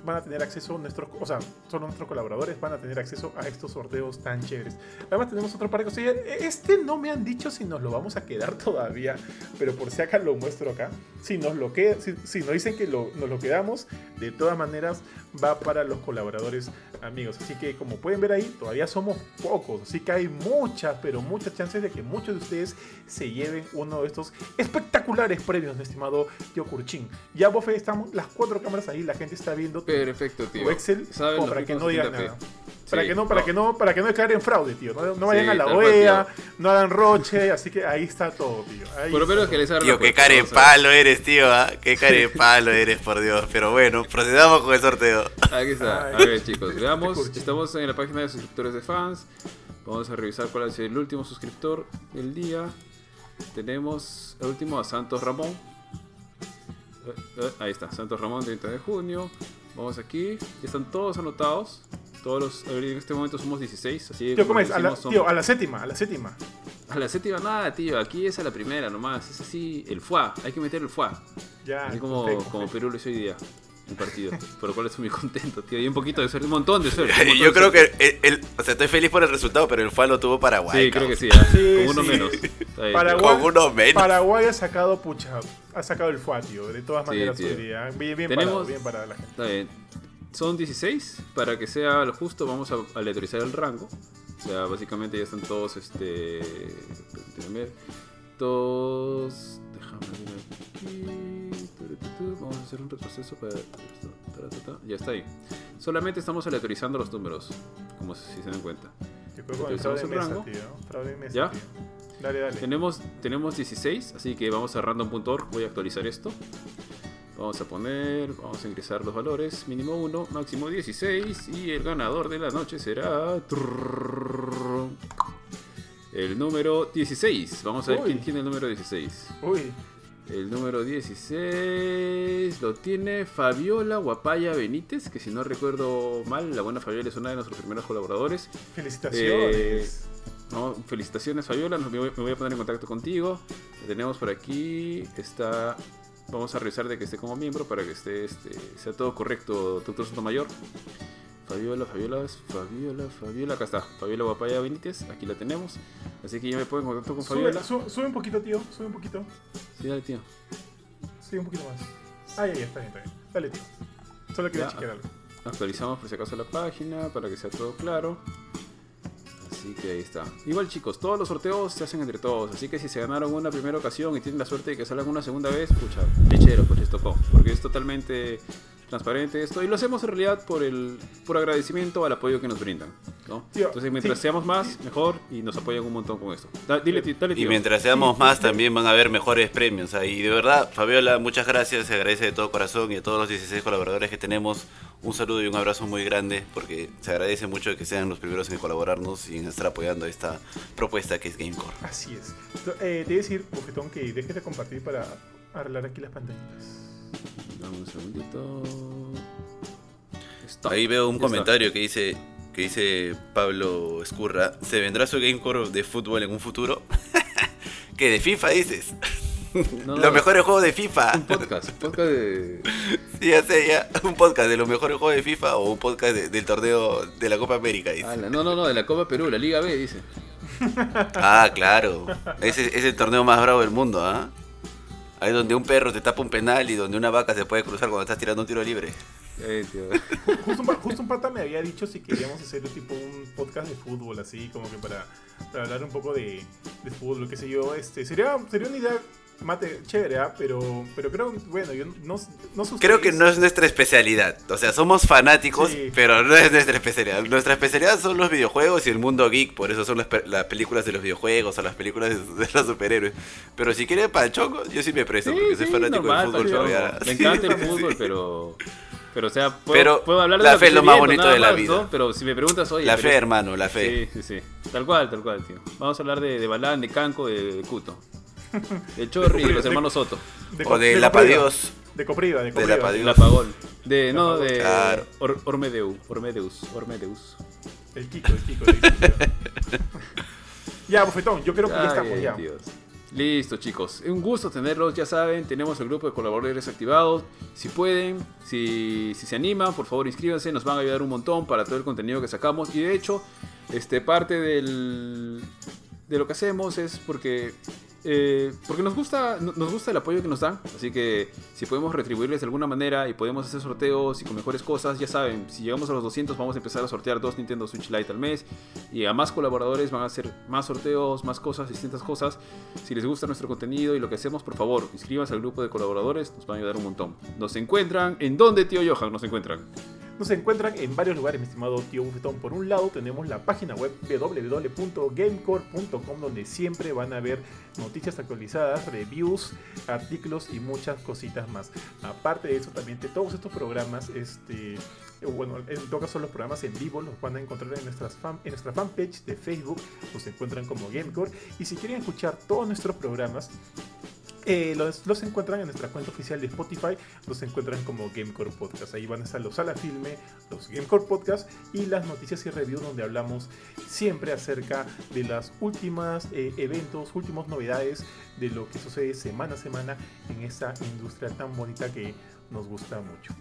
van a tener acceso nuestros, o sea, solo nuestros colaboradores van a tener acceso a estos sorteos tan chéveres. Además tenemos otro par de cosillas. Este no me han dicho si nos lo vamos a quedar todavía, pero por si acaso lo muestro acá. Si nos lo queda, si, si, nos dicen que nos lo quedamos, de todas maneras va para los colaboradores amigos. Así que como pueden ver ahí, todavía somos pocos. Así que hay muchas, pero muchas chances de que muchos de ustedes se lleven uno de estos espectaculares premios, mi estimado Yokurchin. Ya, Bofe, estamos las cuatro cámaras ahí, la gente está viendo. Perfecto, tío. Excel, para que no digan nada. Para que no, para que no, para que no declaren fraude, tío. No, vayan a la OEA, no harán Roche, así que ahí está todo, tío. Ahí por lo menos que les Tío, qué carepalo eres, tío, ¿eh? qué carepalo eres, por Dios. Pero bueno, procedamos con el sorteo. Aquí está. Ay, a ver, chicos, veamos. Estamos en la página de suscriptores de fans. Vamos a revisar cuál es el último suscriptor del día. Tenemos el último a Santos Ramón. Eh, eh, ahí está, Santos Ramón, 30 de junio. Vamos aquí. Ya están todos anotados. Todos los, en este momento somos 16, así tío, ¿cómo es? A la, somos... tío, a la séptima, a la séptima. A la séptima nada, tío. Aquí es a la primera nomás. Es así, el fuá. Hay que meter el fuá. Ya, así como, perfecto, como perfecto. Perú lo hizo hoy día el partido. por lo cual estoy muy contento, tío. Y un poquito de suerte, un montón de suerte. Montón Yo creo suerte. que el, el, o sea, estoy feliz por el resultado, pero el FA lo tuvo Paraguay. Sí, creo que sí, ¿eh? sí Con uno sí. menos. Ahí, Paraguay, Con uno menos. Paraguay ha sacado pucha, ha sacado el FA, tío. De todas maneras sí. Bien, bien, Tenemos, parado, bien la gente. Está bien son 16. Para que sea lo justo, vamos a aleatorizar el rango. O sea, básicamente ya están todos este. Ver, todos. Déjame ir aquí. Vamos a hacer un retroceso para. Ya está ahí. Solamente estamos aleatorizando los números, como si se dan cuenta. Aleatorizamos el rango. ¿Ya? Dale, dale. Tenemos, tenemos 16, así que vamos a random.org. Voy a actualizar esto. Vamos a poner, vamos a ingresar los valores, mínimo 1, máximo 16 y el ganador de la noche será el número 16. Vamos a ver quién tiene el número 16. Uy. El número 16 lo tiene Fabiola Guapaya Benítez, que si no recuerdo mal, la buena Fabiola es una de nuestros primeros colaboradores. Felicitaciones. Eh, no, felicitaciones Fabiola, me voy, a poner en contacto contigo. Tenemos por aquí, está Vamos a revisar de que esté como miembro para que esté, este, sea todo correcto, doctor Sotomayor. Fabiola, Fabiola, Fabiola, Fabiola, acá está, Fabiola Guapaya Benítez, aquí la tenemos. Así que ya me pongo en contacto con Fabiola. su- sube un poquito, tío. Sube un poquito. Sí, dale, tío. Sí, un poquito más. Ah, ya, ya, está bien, está bien. Dale, tío. Solo quería chequear algo. Actualizamos por si acaso la página para que sea todo claro. Así que ahí está. Igual chicos, todos los sorteos se hacen entre todos. Así que si se ganaron una primera ocasión y tienen la suerte de que salgan una segunda vez, pucha, lechero, pues les tocó. Porque es totalmente transparente esto. Y lo hacemos en realidad por el por agradecimiento al apoyo que nos brindan. ¿no? Tío, Entonces mientras sí. seamos más, mejor y nos apoyan un montón con esto. Da- dile, ti- dale, Y tío. mientras seamos más, también van a haber mejores premios. Y de verdad, Fabiola, muchas gracias. Se agradece de todo corazón y a todos los 16 colaboradores que tenemos. Un saludo y un abrazo muy grande porque se agradece mucho que sean los primeros en colaborarnos y en estar apoyando esta propuesta que es Gamecore. Así es. Eh, te voy a decir, Bofetón, que dejes de compartir para arreglar aquí las pantallitas. Dame un segundito. Stop. Ahí veo un comentario que dice que dice Pablo Escurra, ¿se vendrá su Gamecore de fútbol en un futuro? ¿Qué de FIFA dices? No, Los mejores juegos de FIFA. Un podcast, un podcast de... Sí, ya sé, ya. Un podcast de los mejores juegos de FIFA o un podcast de- del torneo de la Copa América. dice. No, no, no, de la Copa Perú, la Liga B, dice. Ah, claro. Ese es el torneo más bravo del mundo, ¿ah? Ahí donde un perro te tapa un penal y donde una vaca se puede cruzar cuando estás tirando un tiro libre. Eh. Justo un, pa- justo un pata me había dicho si queríamos hacer tipo un podcast de fútbol, así como que para, para hablar un poco de, de fútbol, qué sé yo. Este, sería, sería una idea mate chévere, ¿ah? pero, pero creo, bueno, yo no, no sé Creo que no es nuestra especialidad. O sea, somos fanáticos, Sí. pero no es nuestra especialidad. Nuestra especialidad son los videojuegos y el mundo geek. Por eso son las, las películas de los videojuegos o las películas de, de los superhéroes. Pero si quiere panchongo, yo sí me presto, porque soy fanático normal, del fútbol. Pero Me Sí, encanta el sí. fútbol, pero... Pero, o sea, puedo, Pero puedo hablar de la fe es lo más bonito de la más, vida. ¿no? Pero si me preguntas, oye. La fe, hermano, la fe. Sí, sí, sí. Tal cual, tal cual, tío. Vamos a hablar de, de Balán, de Canco, de, de Cuto. De Chorri y de los hermanos Soto. co- O de Copriva. Lapadios. De Copriva, de De Copriva. Lapadios. Pagol. De, no, de Claro. Or- Ormedeu. Ormedeus. Ormedeus. El Kiko, el Kiko. el Kiko. ya, bofetón, yo creo que ya Ay, estamos ya. Dios. Listo, chicos. Un gusto tenerlos, ya saben. Tenemos el grupo de colaboradores activados. Si pueden, si, si se animan, por favor inscríbanse. Nos van a ayudar un montón para todo el contenido que sacamos. Y de hecho, este, parte del, de lo que hacemos es porque, eh, porque nos, gusta, no- nos gusta el apoyo que nos dan. Así que si podemos retribuirles de alguna manera y podemos hacer sorteos y con mejores cosas, ya saben, si llegamos a los 200 vamos a empezar a sortear dos Nintendo Switch Lite al mes. Y a más colaboradores van a hacer más sorteos, más cosas, distintas cosas. Si les gusta nuestro contenido y lo que hacemos, por favor, inscríbanse al grupo de colaboradores, nos van a ayudar un montón. Nos encuentran, ¿en dónde, tío Johan? Nos encuentran. Nos encuentran en varios lugares, mi estimado tío Bufetón. Por un lado, tenemos la página web www.gamecore.com, donde siempre van a ver noticias actualizadas, reviews, artículos y muchas cositas más. Aparte de eso, también de todos estos programas, este, eh, bueno, en todo caso los programas en vivo los van a encontrar en, nuestras fan, en nuestra fanpage de Facebook, nos encuentran como Gamecore. Y si quieren escuchar todos nuestros programas, eh, los, los encuentran en nuestra cuenta oficial de Spotify, los encuentran como Gamecore Podcast. Ahí van a estar los Sala Filme, los Gamecore Podcast y las noticias y reviews donde hablamos siempre acerca de las últimas eh, eventos, últimas novedades de lo que sucede semana a semana en esta industria tan bonita que nos gusta mucho.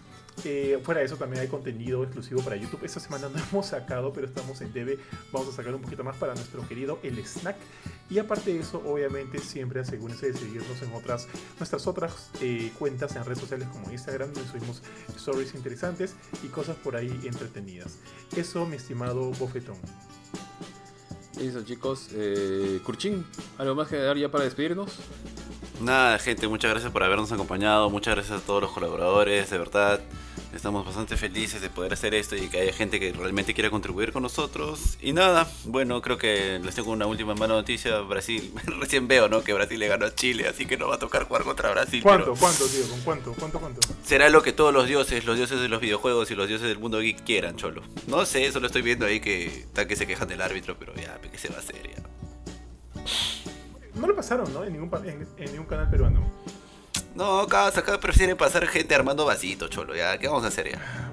Eh, fuera de eso también hay contenido exclusivo para YouTube. Esta semana no hemos sacado, pero estamos en debe. Vamos a sacar un poquito más para nuestro querido El Snack. Y aparte de eso, obviamente siempre asegúrense de seguirnos en otras, nuestras otras eh, cuentas en redes sociales como Instagram, donde subimos stories interesantes y cosas por ahí entretenidas. Eso, mi estimado Bofetón. Listo, chicos. Eh, Kurchin, ¿algo más que dar ya para despedirnos? Nada, gente, muchas gracias por habernos acompañado. Muchas gracias a todos los colaboradores, de verdad. Estamos bastante felices de poder hacer esto y que haya gente que realmente quiera contribuir con nosotros. Y nada, bueno, creo que les tengo una última mala noticia. Brasil, recién veo, ¿no? Que Brasil le ganó a Chile, así que no va a tocar jugar contra Brasil. ¿Cuánto? pero ¿Cuánto, tío? ¿Con cuánto? ¿Cuánto? ¿Cuánto? Será lo que todos los dioses, los dioses de los videojuegos y los dioses del mundo geek quieran, cholo. No sé, solo estoy viendo ahí que tal que se quejan del árbitro, pero ya, ¿qué se va a hacer ya? No lo pasaron, ¿no? En ningún, en, en ningún canal peruano. No, acá, prefieren pasar gente armando vasitos, cholo, ya, ¿qué vamos a hacer ya? Ah,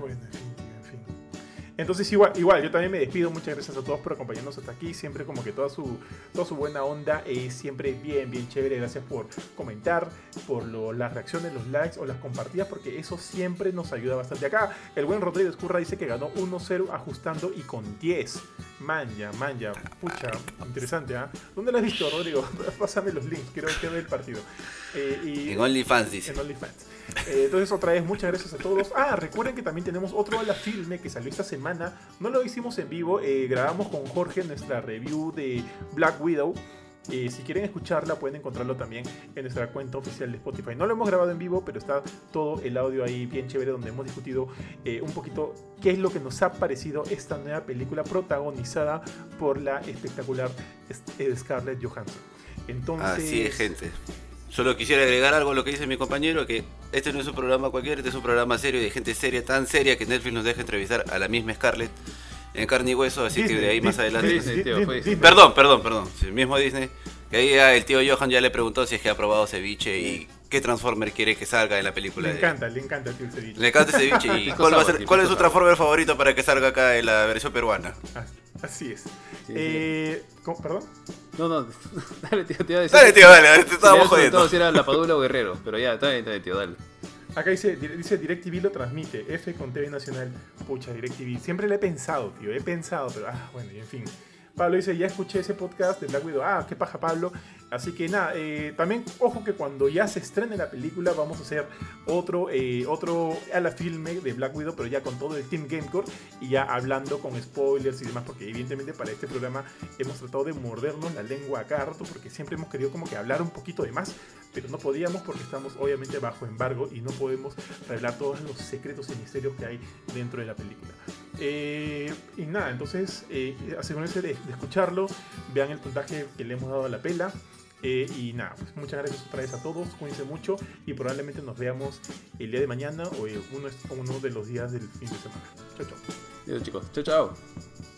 Entonces igual, igual, yo también me despido. Muchas gracias a todos por acompañarnos hasta aquí. Siempre como que toda su, toda su buena onda es siempre bien, bien chévere. Gracias por comentar, por lo- las reacciones, los likes o las compartidas, porque eso siempre nos ayuda bastante. Acá el buen Rodrigo Escurra dice que ganó 1-0 ajustando y con 10. Manja, manja. Pucha, interesante, ¿ah? ¿Dónde lo has visto, Rodrigo? Pásame los links, quiero, quiero ver el partido. Eh, y, En OnlyFans dice. en OnlyFans. Eh, entonces, otra vez, muchas gracias a todos. Ah, recuerden que también tenemos otro a la filme que salió esta semana. No lo hicimos en vivo, eh, grabamos con Jorge nuestra review de Black Widow. Eh, si quieren escucharla, pueden encontrarlo también en nuestra cuenta oficial de Spotify. No lo hemos grabado en vivo, pero está todo el audio ahí bien chévere, donde hemos discutido eh, un poquito qué es lo que nos ha parecido esta nueva película protagonizada por la espectacular Scarlett Johansson. Entonces, Así es, gente. Solo quisiera agregar algo a lo que dice mi compañero, que este no es un programa cualquiera, este es un programa serio de gente seria, tan seria que Netflix nos deja entrevistar a la misma Scarlett en carne y hueso, así que de ahí más adelante... Disney, tío, fue. Perdón, perdón, perdón. Sí, mismo Disney. Que ahí ya el tío Johan ya le preguntó si es que ha probado ceviche y qué Transformer quiere que salga en la película. Le de- encanta, le encanta el ceviche. Le encanta ese ceviche. ¿Y cuál, va a sour, ser- tío, cuál es su. Transformer favorito para que salga acá en la versión peruana? Así- Así es. Sí, Eh, ¿cómo? ¿Perdón? No, no, dale, tío, te iba a decir. Dale, tío, dale, te estábamos jodiendo. si era la Padula o Guerrero, pero ya, está bien, está bien, tío, dale. Acá dice, dice DirecTV lo transmite, F con TV Nacional. Pucha, DirecTV. Siempre le he pensado, tío, he pensado, pero ah, bueno, y en fin. Pablo dice, ya escuché ese podcast de Black Widow. Ah, qué paja, Pablo. Así que nada, eh, también ojo que cuando ya se estrene la película vamos a hacer otro, eh, otro a la filme de Black Widow, pero ya con todo el Team Gamecore y ya hablando con spoilers y demás, porque evidentemente para este programa hemos tratado de mordernos la lengua a cada porque siempre hemos querido como que hablar un poquito de más, pero no podíamos porque estamos obviamente bajo embargo y no podemos revelar todos los secretos y misterios que hay dentro de la película. Eh, y nada, entonces eh, asegúrense de escucharlo, vean el puntaje que le hemos dado a la pela. Eh, y nada, pues muchas gracias otra vez a todos, cuídense mucho y probablemente nos veamos el día de mañana o uno, uno de los días del fin de semana. Chao, chao. Adiós chicos, chao chao.